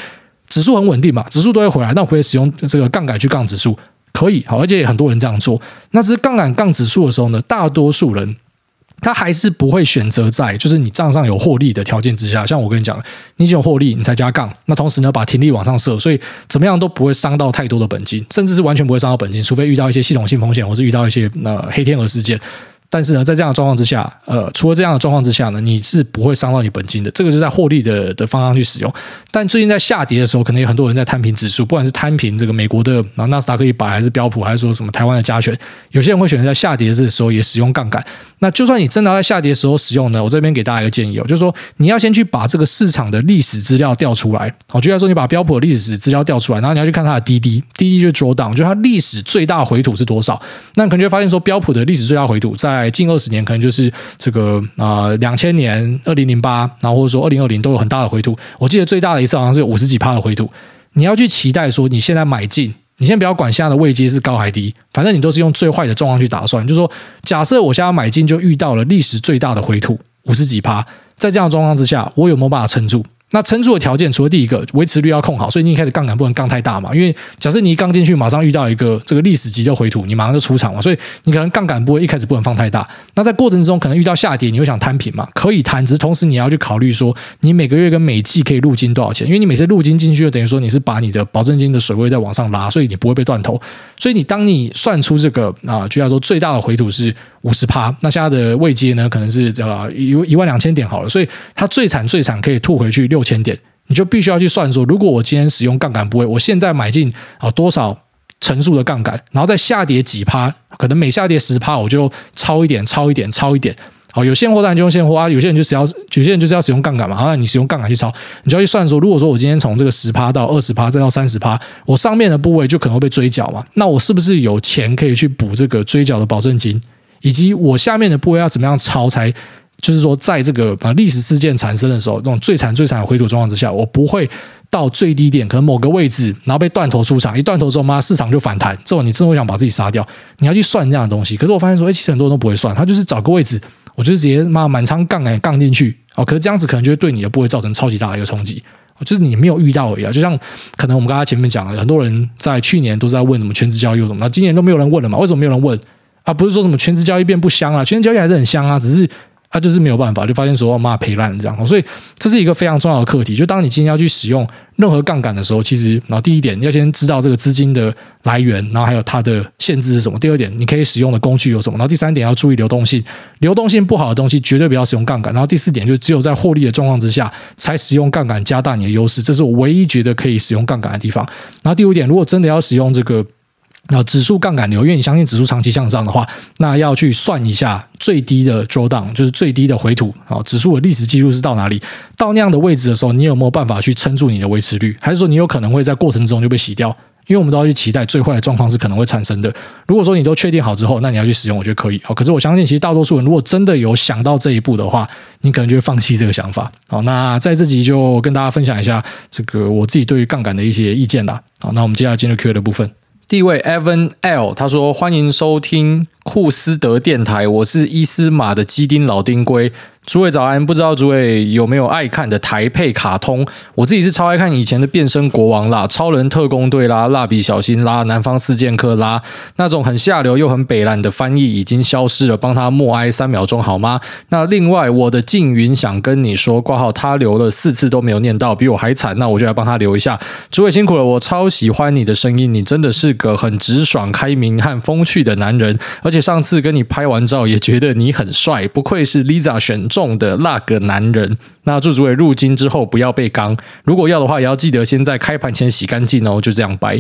Speaker 1: 指数很稳定嘛，指数都会回来，那我可以使用这个杠杆去杠指数，可以好，而且也很多人这样做。那只是杠杆杠指数的时候呢，大多数人他还是不会选择在就是你账上有获利的条件之下。像我跟你讲，你已经有获利，你才加杠，那同时呢，把停利往上设，所以怎么样都不会伤到太多的本金，甚至是完全不会伤到本金，除非遇到一些系统性风险，或是遇到一些呃黑天鹅事件。但是呢，在这样的状况之下，呃，除了这样的状况之下呢，你是不会伤到你本金的。这个就在获利的的方向去使用。但最近在下跌的时候，可能有很多人在摊平指数，不管是摊平这个美国的，然后纳斯达克一百，还是标普，还是说什么台湾的加权，有些人会选择在下跌的时候也使用杠杆。那就算你真的在下跌的时候使用呢，我这边给大家一个建议哦，就是说你要先去把这个市场的历史资料调出来。好，就像说你把标普的历史资料调出来，然后你要去看它的滴滴，滴滴就是卓档就是它历史最大回吐是多少。那你可能就会发现说，标普的历史最大回吐在近二十年可能就是这个啊，两千年、二零零八，然后或者说二零二零都有很大的回吐。我记得最大的一次好像是五十几趴的回吐。你要去期待说你现在买进，你先不要管现在的位阶是高还低，反正你都是用最坏的状况去打算。就是说，假设我现在买进就遇到了历史最大的回吐五十几趴，在这样的状况之下，我有没有办法撑住？那撑住的条件，除了第一个维持率要控好，所以你一开始杠杆不能杠太大嘛。因为假设你一刚进去，马上遇到一个这个历史级的回吐，你马上就出场嘛。所以你可能杠杆不会一开始不能放太大。那在过程之中，可能遇到下跌，你会想摊平嘛？可以摊，只是同时你要去考虑说，你每个月跟每季可以入金多少钱？因为你每次入金进去，就等于说你是把你的保证金的水位再往上拉，所以你不会被断头。所以你当你算出这个啊，就要说最大的回吐是五十趴，那现在的位阶呢，可能是呃一一万两千点好了，所以它最惨最惨可以吐回去六千点，你就必须要去算说，如果我今天使用杠杆部位，我现在买进啊多少乘数的杠杆，然后再下跌几趴，可能每下跌十趴，我就超一点，超一点，超一点。好，有现货当然就用现货啊，有些人就是要，有些人就是要使用杠杆嘛。好，那你使用杠杆去超，你就要去算说，如果说我今天从这个十趴到二十趴，再到三十趴，我上面的部位就可能会被追缴嘛。那我是不是有钱可以去补这个追缴的保证金？以及我下面的部位要怎么样超才，就是说在这个啊历史事件产生的时候，这种最惨最惨的回吐状况之下，我不会到最低点，可能某个位置，然后被断头出场，一断头之后，妈市场就反弹，之后你真的会想把自己杀掉。你要去算这样的东西，可是我发现说，哎，其实很多人都不会算，他就是找个位置。我就直接妈满仓杠杆杠进去哦，可是这样子可能就会对你的部位造成超级大的一个冲击，就是你没有遇到而已。就像可能我们刚才前面讲了，很多人在去年都在问什么全职交易什么，那今年都没有人问了嘛？为什么没有人问啊？不是说什么全职交易变不香啊，全职交易还是很香啊，只是。他就是没有办法，就发现说妈赔烂了这样，所以这是一个非常重要的课题。就当你今天要去使用任何杠杆的时候，其实，然后第一点你要先知道这个资金的来源，然后还有它的限制是什么。第二点，你可以使用的工具有什么？然后第三点要注意流动性，流动性不好的东西绝对不要使用杠杆。然后第四点，就只有在获利的状况之下才使用杠杆，加大你的优势。这是我唯一觉得可以使用杠杆的地方。然后第五点，如果真的要使用这个。那指数杠杆流，因为你相信指数长期向上的话，那要去算一下最低的 drawdown，就是最低的回吐啊。指数的历史记录是到哪里？到那样的位置的时候，你有没有办法去撑住你的维持率？还是说你有可能会在过程中就被洗掉？因为我们都要去期待最坏的状况是可能会产生的。如果说你都确定好之后，那你要去使用，我觉得可以。好，可是我相信其实大多数人如果真的有想到这一步的话，你可能就会放弃这个想法。好，那在这集就跟大家分享一下这个我自己对于杠杆的一些意见啦。好，那我们接下来进入 Q 的部分。第一位 Evan L，他说：“欢迎收听库斯德电台，我是伊斯玛的基丁老丁龟。”诸位早安，不知道诸位有没有爱看的台配卡通？我自己是超爱看以前的变身国王啦、超人特工队啦、蜡笔小新啦、南方四剑客啦，那种很下流又很北烂的翻译已经消失了，帮他默哀三秒钟好吗？那另外我的静云想跟你说，挂号他留了四次都没有念到，比我还惨，那我就来帮他留一下。诸位辛苦了，我超喜欢你的声音，你真的是个很直爽、开明和风趣的男人，而且上次跟你拍完照也觉得你很帅，不愧是 Lisa 选。重的那个男人，那祝诸位入金之后不要被刚，如果要的话，也要记得先在开盘前洗干净哦。就这样掰，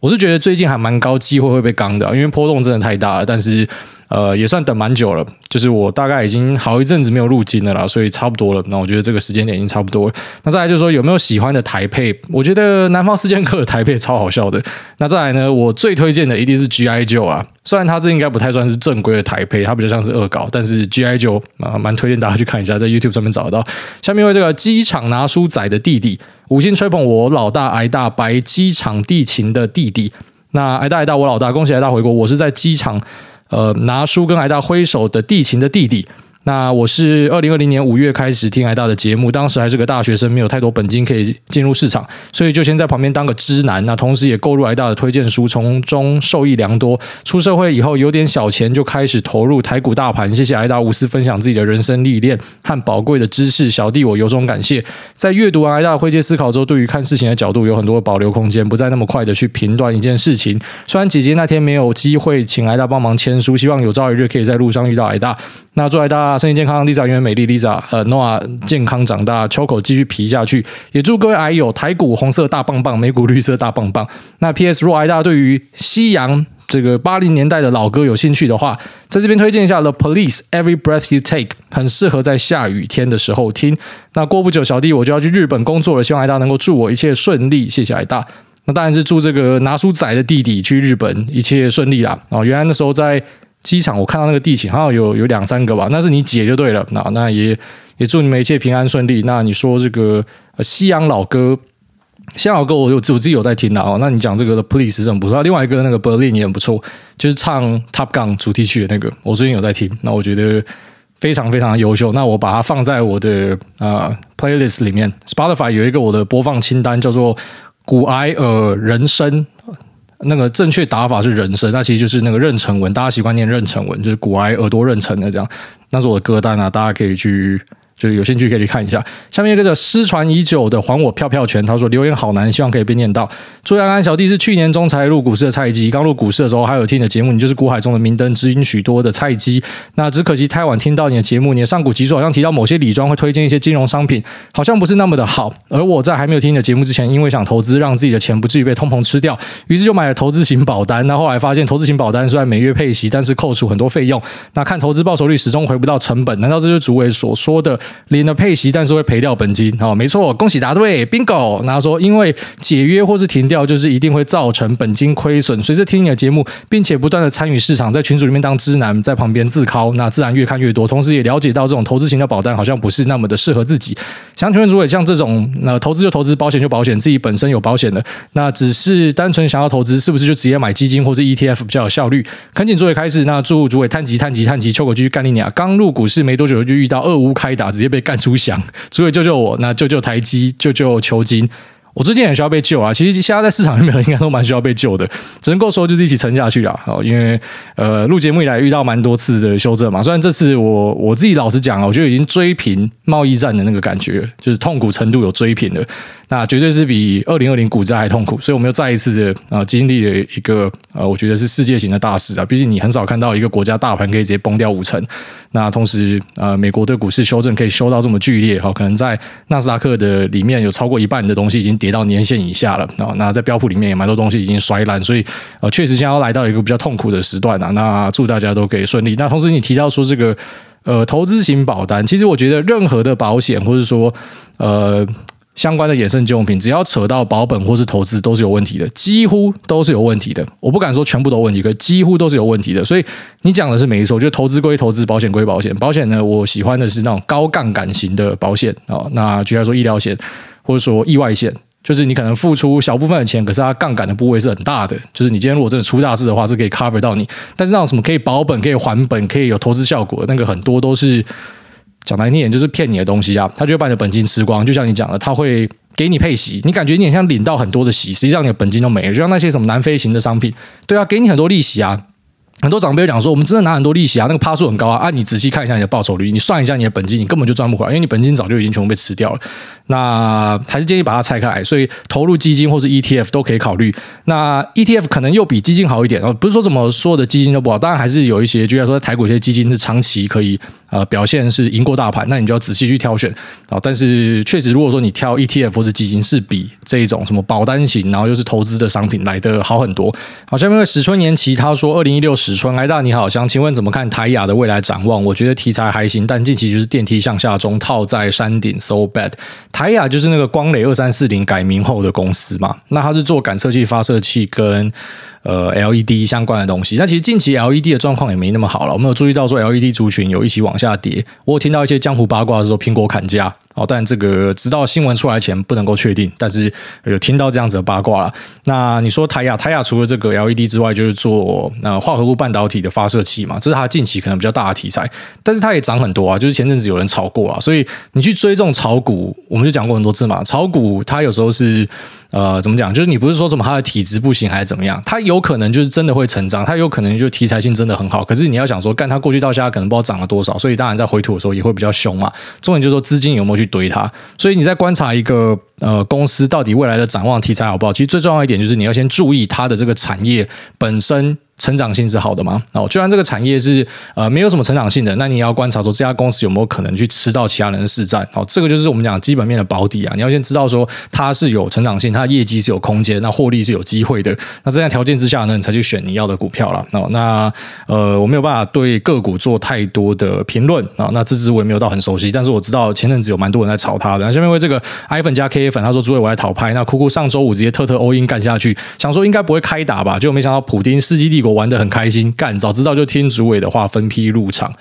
Speaker 1: 我是觉得最近还蛮高机会会被刚的，因为波动真的太大了，但是。呃，也算等蛮久了，就是我大概已经好一阵子没有入金了啦，所以差不多了。那我觉得这个时间点已经差不多。那再来就是说有没有喜欢的台配？我觉得南方四剑客的台配超好笑的。那再来呢，我最推荐的一定是 G.I. Joe 啦。虽然它这应该不太算是正规的台配，它比较像是恶搞，但是 G.I. Joe 啊，蛮推荐大家去看一下，在 YouTube 上面找得到。下面为这个机场拿书仔的弟弟五星吹捧我老大挨大白机场地勤的弟弟。那挨大挨大我老大，恭喜挨大回国，我是在机场。呃，拿书跟挨大挥手的地勤的弟弟。那我是二零二零年五月开始听挨大的节目，当时还是个大学生，没有太多本金可以进入市场，所以就先在旁边当个知男。那同时也购入挨大的推荐书，从中受益良多。出社会以后有点小钱，就开始投入台股大盘。谢谢挨大无私分享自己的人生历练和宝贵的知识，小弟我由衷感谢。在阅读完挨大的灰阶思考之后，对于看事情的角度有很多保留空间，不再那么快的去评断一件事情。虽然姐姐那天没有机会请挨大帮忙签书，希望有朝一日可以在路上遇到挨大。那祝挨大身体健康，Lisa 永远美丽，Lisa 呃 Noah 健康长大，秋口继续皮下去。也祝各位癌友台股红色大棒棒，美股绿色大棒棒。那 PS 若挨大对于西洋这个八零年代的老歌有兴趣的话，在这边推荐一下 The Police Every Breath You Take，很适合在下雨天的时候听。那过不久小弟我就要去日本工作了，希望艾大能够祝我一切顺利，谢谢艾大。那当然是祝这个拿书仔的弟弟去日本一切顺利啦。哦，原来那时候在。机场，我看到那个地勤好像有有两三个吧，那是你姐就对了。那那也也祝你们一切平安顺利。那你说这个西洋老歌，西洋老歌我有我自己有在听的哦。那你讲这个的 Police 是很不错，另外一个那个 Berlin 也很不错，就是唱 Top Gun 主题曲的那个，我最近有在听。那我觉得非常非常的优秀。那我把它放在我的呃 playlist 里面，Spotify 有一个我的播放清单，叫做“古埃尔人生”。那个正确打法是“人声”，那其实就是那个妊娠纹，大家习惯念妊娠纹，就是骨癌耳朵妊娠的这样。那是我的歌单啊，大家可以去。就是有兴趣可以去看一下。下面一个叫失传已久的还我票票权，他说留言好难，希望可以被念到。朱安安小弟是去年中才入股市的菜鸡，刚入股市的时候还有听你的节目，你就是股海中的明灯，指引许多的菜鸡。那只可惜太晚听到你的节目，你的上古集数好像提到某些理庄会推荐一些金融商品，好像不是那么的好。而我在还没有听你的节目之前，因为想投资，让自己的钱不至于被通膨吃掉，于是就买了投资型保单。那后来发现投资型保单虽然每月配息，但是扣除很多费用，那看投资报酬率始终回不到成本。难道这就是主委所说的领了配息？但是会赔掉本金哦，没错，恭喜答对，bingo。然后说，因为解约或是停掉，就是一定会造成本金亏损。随着听你的节目，并且不断的参与市场，在群组里面当知男，在旁边自考，那自然越看越多。同时也了解到这种投资型的保单好像不是那么的适合自己。想请问如果，像这种那投资就投资，保险就保险，自己本身有保险的，那只是单纯想要投资，是不是就直接买基金或是 ETF 比较有效率？恳请诸位开始。那祝诸位探级探级探级，秋果继续干你娘！刚入股市没多久就遇到二乌开打，直接被干出翔。除了救救我，那救救台积，救救球金。我最近很需要被救啊！其实现在在市场里面应该都蛮需要被救的，只能够说就是一起撑下去啊！哦，因为呃录节目以来遇到蛮多次的修正嘛，虽然这次我我自己老实讲啊，我觉得已经追平贸易战的那个感觉，就是痛苦程度有追平了。那绝对是比二零二零股灾还痛苦，所以我们又再一次的啊经历了一个呃，我觉得是世界型的大事啊。毕竟你很少看到一个国家大盘可以直接崩掉五成。那同时呃，美国的股市修正可以修到这么剧烈哈，可能在纳斯达克的里面有超过一半的东西已经跌到年线以下了啊。那在标普里面也蛮多东西已经摔烂，所以呃，确实现在要来到一个比较痛苦的时段啊。那祝大家都可以顺利。那同时你提到说这个呃投资型保单，其实我觉得任何的保险或者说呃。相关的衍生金融品，只要扯到保本或是投资，都是有问题的，几乎都是有问题的。我不敢说全部都问题，可几乎都是有问题的。所以你讲的是没错，就投资归投资，保险归保险。保险呢，我喜欢的是那种高杠杆型的保险啊。那举例来说，医疗险或者说意外险，就是你可能付出小部分的钱，可是它杠杆的部位是很大的。就是你今天如果真的出大事的话，是可以 cover 到你。但是那种什么可以保本、可以还本、可以有投资效果，那个很多都是。讲难听点就是骗你的东西啊，他就会把你的本金吃光，就像你讲的，他会给你配息，你感觉你很像领到很多的息，实际上你的本金都没了，就像那些什么南非型的商品，对啊，给你很多利息啊。很多长辈讲说，我们真的拿很多利息啊，那个趴数很高啊。啊，你仔细看一下你的报酬率，你算一下你的本金，你根本就赚不回来，因为你本金早就已经全部被吃掉了。那还是建议把它拆开来，所以投入基金或是 ETF 都可以考虑。那 ETF 可能又比基金好一点哦，不是说什么所有的基金都不好，当然还是有一些，就像说台股一些基金是长期可以呃表现是赢过大盘，那你就要仔细去挑选啊。但是确实，如果说你挑 ETF 或者基金，是比这一种什么保单型，然后又是投资的商品来的好很多。好，下面为石春年期，他说二零一六十史春，来大你好，想请问怎么看台雅的未来展望？我觉得题材还行，但近期就是电梯向下中套在山顶，so bad。台雅就是那个光磊二三四零改名后的公司嘛，那它是做感测器、发射器跟呃 LED 相关的东西。那其实近期 LED 的状况也没那么好了，我们有注意到说 LED 族群有一起往下跌。我有听到一些江湖八卦的时候，苹果砍价。哦，但这个直到新闻出来前不能够确定，但是有听到这样子的八卦了。那你说台亚，台亚除了这个 LED 之外，就是做呃化合物半导体的发射器嘛，这是它近期可能比较大的题材。但是它也涨很多啊，就是前阵子有人炒过啊，所以你去追这种炒股，我们就讲过很多次嘛，炒股它有时候是呃怎么讲，就是你不是说什么他的体质不行还是怎么样，他有可能就是真的会成长，他有可能就题材性真的很好。可是你要想说，干他过去到现在可能不知道涨了多少，所以当然在回吐的时候也会比较凶嘛。重点就是说资金有没有去。堆它，所以你在观察一个呃公司到底未来的展望题材好不好？其实最重要一点就是你要先注意它的这个产业本身。成长性是好的吗？哦，就算这个产业是呃没有什么成长性的，那你也要观察说这家公司有没有可能去吃到其他人的市占。哦，这个就是我们讲基本面的保底啊。你要先知道说它是有成长性，它的业绩是有空间，那获利是有机会的。那这样条件之下呢，你才去选你要的股票了。哦，那呃我没有办法对个股做太多的评论啊。那这支我也没有到很熟悉，但是我知道前阵子有蛮多人在炒它的。那下面为这个 iPhone 加 K 粉，他说诸位我来讨拍。那酷酷上周五直接特特 all in 干下去，想说应该不会开打吧，结果没想到普丁世纪帝国。玩得很开心，干，早知道就听主委的话，分批入场。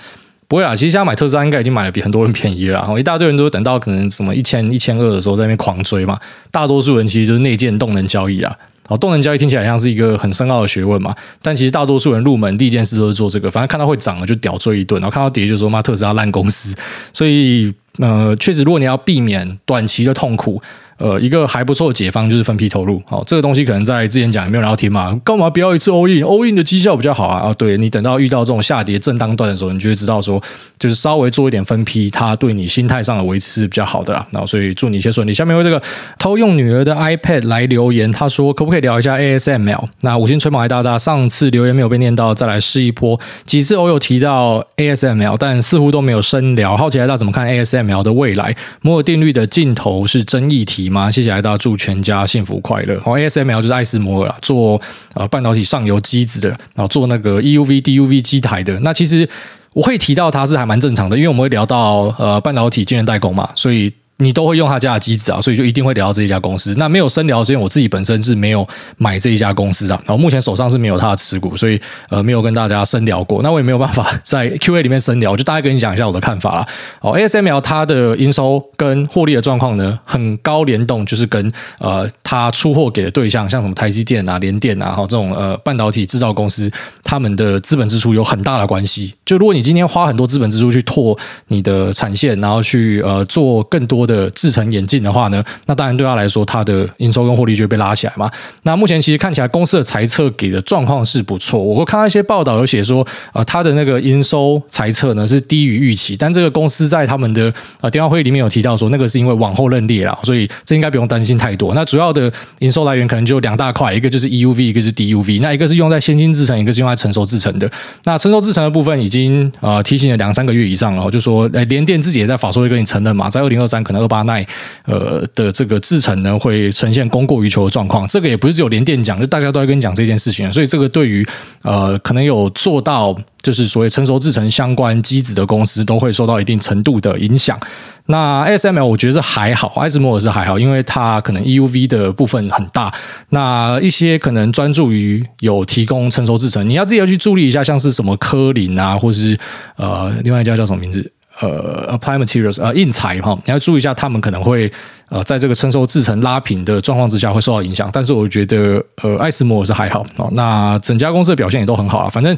Speaker 1: 不会啦，其实现在买特斯拉应该已经买的比很多人便宜了。然后一大堆人都等到可能什么一千一千二的时候在那边狂追嘛。大多数人其实就是内建动能交易啊。哦，动能交易听起来像是一个很深奥的学问嘛，但其实大多数人入门第一件事都是做这个，反正看到会涨了就屌追一顿，然后看到跌就说妈特斯拉烂公司，所以呃，确实如果你要避免短期的痛苦。呃，一个还不错的解方就是分批投入。好、哦，这个东西可能在之前讲也没有人要听嘛，干嘛不要一次 all in？all in 的绩效比较好啊。啊，对，你等到遇到这种下跌震荡段的时候，你就会知道说，就是稍微做一点分批，它对你心态上的维持是比较好的啦。然后，所以祝你一切顺利。下面为这个偷用女儿的 iPad 来留言，他说可不可以聊一下 ASML？那五星吹捧来大大，上次留言没有被念到，再来试一波。几次我有提到 ASML，但似乎都没有深聊。好奇来大怎么看 ASML 的未来？摩尔定律的尽头是争议题吗？谢谢来大，祝全家幸福快乐。好，ASML 就是爱斯摩尔啦，做呃半导体上游机子的，然后做那个 EUV、DUV 机台的。那其实我会提到它是还蛮正常的，因为我们会聊到呃半导体晶圆代工嘛，所以。你都会用他家的机子啊，所以就一定会聊到这一家公司。那没有深聊，是因为我自己本身是没有买这一家公司的，然后目前手上是没有他的持股，所以呃没有跟大家深聊过。那我也没有办法在 Q&A 里面深聊，我就大概跟你讲一下我的看法啦。哦，ASML 它的营收跟获利的状况呢，很高联动，就是跟呃它出货给的对象，像什么台积电啊、联电啊，哈这种呃半导体制造公司，他们的资本支出有很大的关系。就如果你今天花很多资本支出去拓你的产线，然后去呃做更多的。的制程演进的话呢，那当然对他来说，他的营收跟获利就会被拉起来嘛。那目前其实看起来公司的财测给的状况是不错，我会看到一些报道有写说，呃，他的那个营收财测呢是低于预期，但这个公司在他们的呃电话会议里面有提到说，那个是因为往后认列了，所以这应该不用担心太多。那主要的营收来源可能就两大块，一个就是 EUV，一个是 DUV，那一个是用在先进制程，一个是用在成熟制程的。那成熟制程的部分已经呃提醒了两三个月以上了，就说，呃，联电自己也在法说会跟你承认嘛，在二零二三可能。二八奈呃的这个制程呢，会呈现供过于求的状况。这个也不是只有联电讲，就大家都在跟你讲这件事情。所以这个对于呃可能有做到就是所谓成熟制程相关机子的公司，都会受到一定程度的影响。那 SML 我觉得是还好，艾斯摩尔是还好，因为它可能 EUV 的部分很大。那一些可能专注于有提供成熟制程，你要自己要去注意一下，像是什么科林啊，或是呃另外一家叫什么名字？呃，apply Materials 呃，硬材哈，你要注意一下，他们可能会呃，在这个承受制程拉平的状况之下会受到影响。但是我觉得，呃，艾斯摩尔是还好哦。那整家公司的表现也都很好啊。反正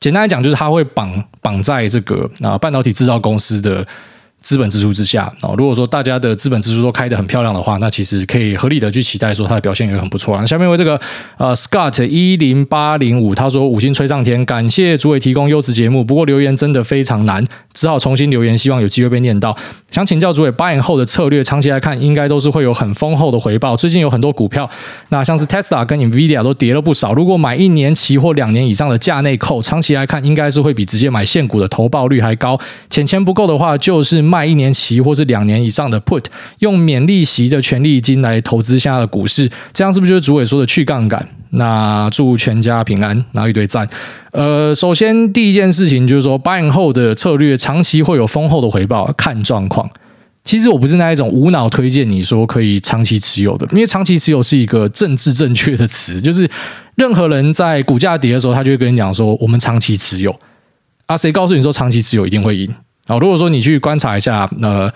Speaker 1: 简单来讲，就是它会绑绑在这个啊、半导体制造公司的。资本支出之下啊，如果说大家的资本支出都开得很漂亮的话，那其实可以合理的去期待说它的表现也很不错。那下面为这个呃 Scott 一零八零五他说五星吹上天，感谢主委提供优质节目，不过留言真的非常难，只好重新留言，希望有机会被念到。想请教主委八年后的策略，长期来看应该都是会有很丰厚的回报。最近有很多股票，那像是 Tesla 跟 Nvidia 都跌了不少。如果买一年期或两年以上的价内扣，长期来看应该是会比直接买现股的投报率还高。钱钱不够的话，就是卖。卖一年期或是两年以上的 put，用免利息的权利金来投资现在的股市，这样是不是就是主委说的去杠杆？那祝全家平安，拿一堆赞。呃，首先第一件事情就是说，buy and hold 的策略长期会有丰厚的回报，看状况。其实我不是那一种无脑推荐你说可以长期持有的，因为长期持有是一个政治正确的词，就是任何人在股价跌的时候，他就会跟你讲说我们长期持有啊，谁告诉你说长期持有一定会赢？好，如果说你去观察一下，呃，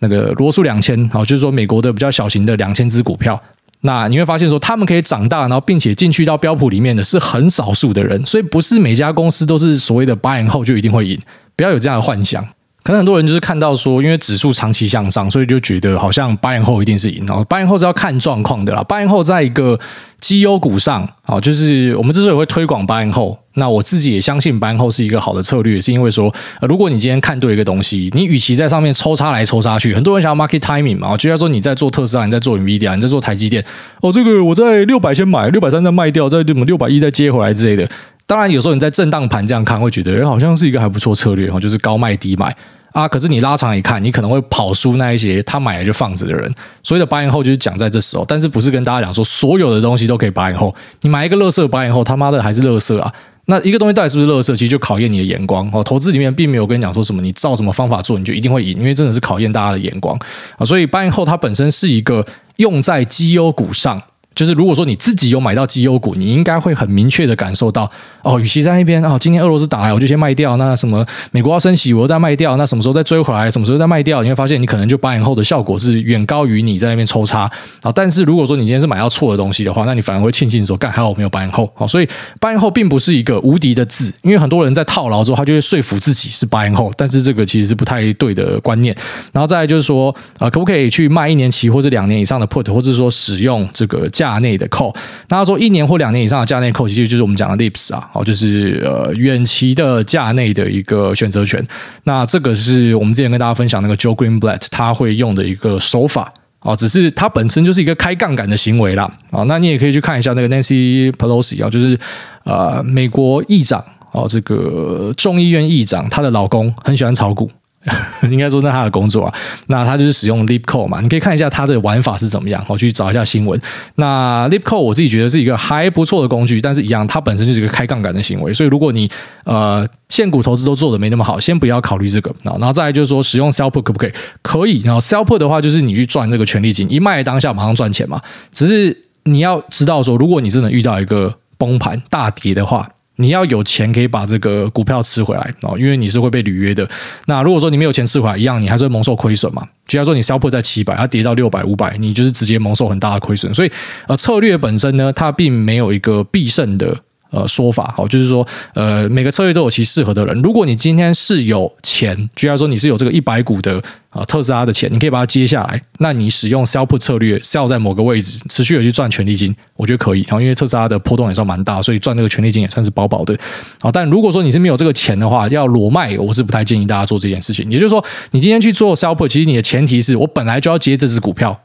Speaker 1: 那个罗素两千，好，就是说美国的比较小型的两千只股票，那你会发现说，他们可以长大，然后并且进去到标普里面的是很少数的人，所以不是每家公司都是所谓的 buy and hold 就一定会赢，不要有这样的幻想。可能很多人就是看到说，因为指数长期向上，所以就觉得好像八零后一定是赢，然后 buy and hold 是要看状况的啦。八零后在一个绩优股上，啊，就是我们之所以会推广八零后那我自己也相信八零后是一个好的策略，是因为说，如果你今天看对一个东西，你与其在上面抽插来抽插去，很多人想要 market timing 嘛，就像说你在做特斯拉，你在做 Nvidia，你在做台积电，哦，这个我在六百先买，六百三再卖掉，再什么六百一再接回来之类的。当然，有时候你在震荡盘这样看，会觉得诶好像是一个还不错策略，就是高卖低买。啊！可是你拉长一看，你可能会跑输那一些他买了就放着的人。所谓的八零后就是讲在这时候，但是不是跟大家讲说所有的东西都可以八零后。你买一个垃圾 buy and hold，他妈的还是垃圾啊！那一个东西到底是不是垃圾，其实就考验你的眼光哦。投资里面并没有跟你讲说什么，你照什么方法做你就一定会赢，因为真的是考验大家的眼光啊。所以八零后它本身是一个用在绩优股上就是如果说你自己有买到绩优股，你应该会很明确的感受到，哦，与其在那边哦，今天俄罗斯打来我就先卖掉，那什么美国要升息我又再卖掉，那什么时候再追回来，什么时候再卖掉，你会发现你可能就八年后的效果是远高于你在那边抽差啊。但是如果说你今天是买到错的东西的话，那你反而会庆幸说，干还好我没有 buy in hold 好，所以八年后并不是一个无敌的字，因为很多人在套牢之后，他就会说服自己是八年后但是这个其实是不太对的观念。然后再来就是说，呃，可不可以去卖一年期或者两年以上的 put，或者说使用这个价内的扣那他说一年或两年以上的价内扣，其实就是我们讲的 LIPS 啊，哦，就是呃远期的价内的一个选择权。那这个是我们之前跟大家分享那个 Joe Greenblatt 他会用的一个手法啊，只是它本身就是一个开杠杆的行为啦啊。那你也可以去看一下那个 Nancy Pelosi 啊，就是呃美国议长哦，这个众议院议长，她的老公很喜欢炒股。应该说那他的工作啊，那他就是使用 Lip Call 嘛，你可以看一下他的玩法是怎么样，我去找一下新闻。那 Lip Call 我自己觉得是一个还不错的工具，但是一样，它本身就是一个开杠杆的行为，所以如果你呃现股投资都做的没那么好，先不要考虑这个。然后再来就是说使用 Sell Put 可不可以？可以。然后 Sell Put 的话就是你去赚这个权利金，一卖当下马上赚钱嘛。只是你要知道说，如果你真的遇到一个崩盘大跌的话。你要有钱可以把这个股票吃回来哦，因为你是会被履约的。那如果说你没有钱吃回来，一样你还是会蒙受亏损嘛。就像说你 sell put 在七百，它跌到六百、五百，你就是直接蒙受很大的亏损。所以呃，策略本身呢，它并没有一个必胜的。呃，说法好，就是说，呃，每个策略都有其适合的人。如果你今天是有钱，就像说你是有这个一百股的啊、呃、特斯拉的钱，你可以把它接下来，那你使用 sell put 策略，sell 在某个位置，持续的去赚权利金，我觉得可以。然后，因为特斯拉的波动也算蛮大，所以赚这个权利金也算是饱饱的。好，但如果说你是没有这个钱的话，要裸卖，我是不太建议大家做这件事情。也就是说，你今天去做 sell put，其实你的前提是我本来就要接这只股票。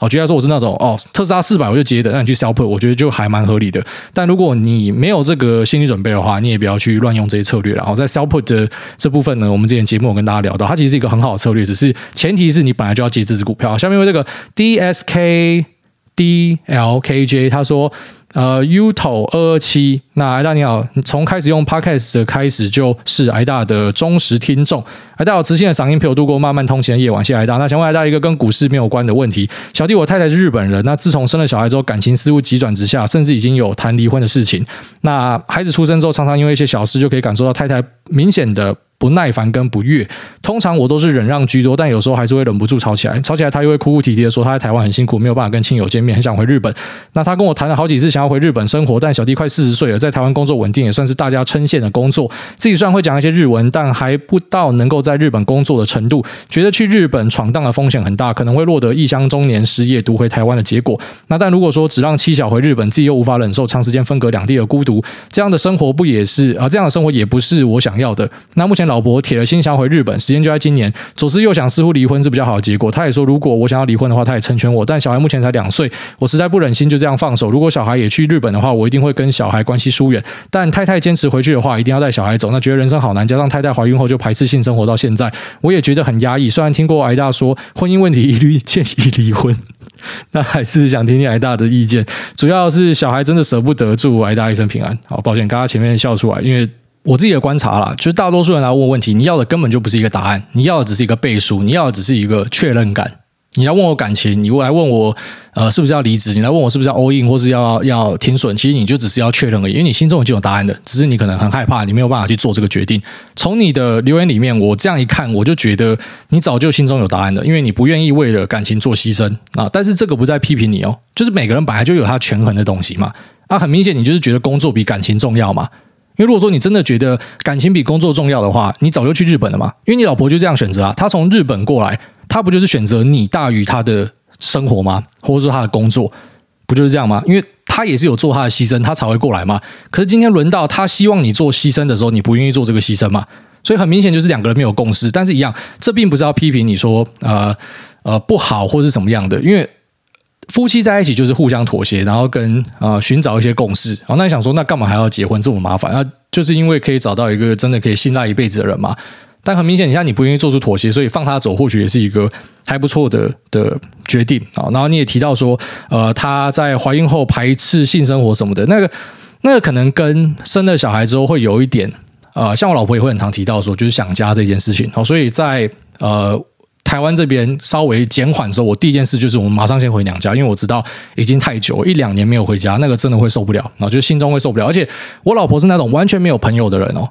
Speaker 1: 好，举例说，我是那种哦，特斯拉四百我就接的，那你去 sell put，我觉得就还蛮合理的。但如果你没有这个心理准备的话，你也不要去乱用这些策略了。然后在 sell put 的这部分呢，我们之前节目有跟大家聊到，它其实是一个很好的策略，只是前提是你本来就要接这只股票。下面为这个 DSK DLKJ，他说。呃，Uto 二二七，那艾大你好，从开始用 Podcast 的开始就是艾大的忠实听众，癌大有磁性的嗓音陪我度过漫漫通勤的夜晚，谢谢癌大。那想问艾大一个跟股市没有关的问题，小弟我太太是日本人，那自从生了小孩之后，感情似乎急转直下，甚至已经有谈离婚的事情。那孩子出生之后，常常因为一些小事就可以感受到太太明显的。不耐烦跟不悦，通常我都是忍让居多，但有时候还是会忍不住吵起来。吵起来，他又会哭哭啼啼的说他在台湾很辛苦，没有办法跟亲友见面，很想回日本。那他跟我谈了好几次想要回日本生活，但小弟快四十岁了，在台湾工作稳定，也算是大家称羡的工作。自己虽然会讲一些日文，但还不到能够在日本工作的程度。觉得去日本闯荡的风险很大，可能会落得异乡中年失业独回台湾的结果。那但如果说只让妻小回日本，自己又无法忍受长时间分隔两地的孤独，这样的生活不也是啊？这样的生活也不是我想要的。那目前老婆铁了心想回日本，时间就在今年。左思右想，似乎离婚是比较好的结果。他也说，如果我想要离婚的话，他也成全我。但小孩目前才两岁，我实在不忍心就这样放手。如果小孩也去日本的话，我一定会跟小孩关系疏远。但太太坚持回去的话，一定要带小孩走。那觉得人生好难，加上太太怀孕后就排斥性生活到现在，我也觉得很压抑。虽然听过癌大说婚姻问题一律建议离婚，那还是想听听癌大的意见。主要是小孩真的舍不得，祝癌大一生平安。好，抱歉，刚刚前面笑出来，因为。我自己的观察啦，就是大多数人来问问题，你要的根本就不是一个答案，你要的只是一个背书，你要的只是一个确认感。你要问我感情，你来问我，呃，是不是要离职？你来问我是不是要 all in，或是要要停损？其实你就只是要确认而已，因为你心中已经有答案的，只是你可能很害怕，你没有办法去做这个决定。从你的留言里面，我这样一看，我就觉得你早就心中有答案的，因为你不愿意为了感情做牺牲啊。但是这个不在批评你哦，就是每个人本来就有他权衡的东西嘛。啊，很明显，你就是觉得工作比感情重要嘛。因为如果说你真的觉得感情比工作重要的话，你早就去日本了嘛。因为你老婆就这样选择啊，她从日本过来，她不就是选择你大于她的生活吗？或者说她的工作，不就是这样吗？因为她也是有做她的牺牲，她才会过来嘛。可是今天轮到她希望你做牺牲的时候，你不愿意做这个牺牲嘛？所以很明显就是两个人没有共识。但是一样，这并不是要批评你说呃呃不好或是怎么样的，因为。夫妻在一起就是互相妥协，然后跟呃寻找一些共识。然后那你想说，那干嘛还要结婚这么麻烦？那就是因为可以找到一个真的可以信赖一辈子的人嘛。但很明显，你现在你不愿意做出妥协，所以放他走，或许也是一个还不错的的决定啊。然后你也提到说，呃，他在怀孕后排斥性生活什么的，那个那个可能跟生了小孩之后会有一点，呃，像我老婆也会很常提到说，就是想家这件事情。好，所以在呃。台湾这边稍微减缓的时候，我第一件事就是我们马上先回娘家，因为我知道已经太久一两年没有回家，那个真的会受不了，然后就心中会受不了。而且我老婆是那种完全没有朋友的人哦。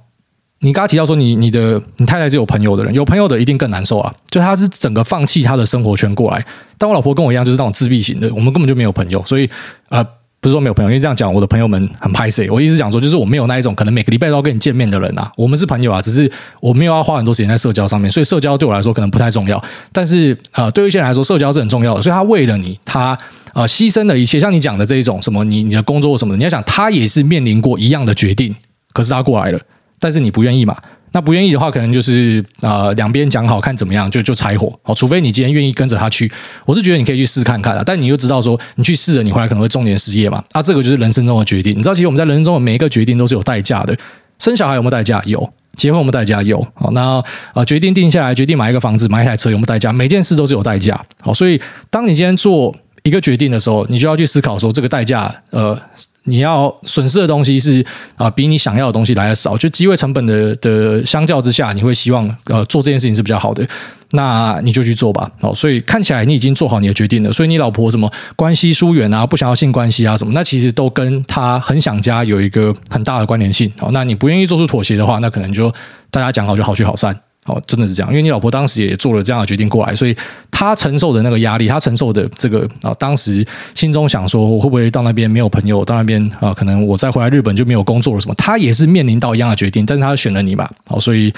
Speaker 1: 你刚刚提到说你你的你太太是有朋友的人，有朋友的一定更难受啊。就他是整个放弃他的生活圈过来，但我老婆跟我一样，就是那种自闭型的，我们根本就没有朋友，所以呃。不是说没有朋友，因为这样讲，我的朋友们很拍谢。我意思讲说，就是我没有那一种可能每个礼拜都要跟你见面的人啊。我们是朋友啊，只是我没有要花很多时间在社交上面，所以社交对我来说可能不太重要。但是呃，对于一些人来说，社交是很重要的。所以他为了你，他呃牺牲了一切。像你讲的这一种什么，你你的工作什么的，你要想他也是面临过一样的决定，可是他过来了，但是你不愿意嘛。那不愿意的话，可能就是呃两边讲好看怎么样，就就拆伙哦。除非你今天愿意跟着他去，我是觉得你可以去试看看啊。但你又知道说，你去试了，你回来可能会中年失业嘛。啊，这个就是人生中的决定。你知道，其实我们在人生中的每一个决定都是有代价的。生小孩有没有代价？有。结婚有没有代价？有。好，那呃决定定下来，决定买一个房子，买一台车有没有代价？每件事都是有代价。好，所以当你今天做一个决定的时候，你就要去思考说，这个代价呃。你要损失的东西是啊、比你想要的东西来的少。就机会成本的的相较之下，你会希望呃做这件事情是比较好的，那你就去做吧。哦，所以看起来你已经做好你的决定了。所以你老婆什么关系疏远啊，不想要性关系啊什么，那其实都跟他很想家有一个很大的关联性。哦，那你不愿意做出妥协的话，那可能就大家讲好就好聚好散。哦，真的是这样，因为你老婆当时也做了这样的决定过来，所以她承受的那个压力，她承受的这个啊，当时心中想说，我会不会到那边没有朋友，到那边啊，可能我再回来日本就没有工作了什么？她也是面临到一样的决定，但是她选了你嘛，好，所以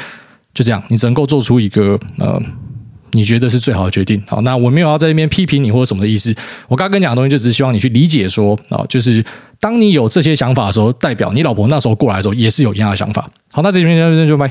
Speaker 1: 就这样，你只能够做出一个呃，你觉得是最好的决定。好，那我没有要在那边批评你或者什么的意思，我刚刚跟你讲的东西就只是希望你去理解说啊，就是当你有这些想法的时候，代表你老婆那时候过来的时候也是有一样的想法。好，那这边就就拜。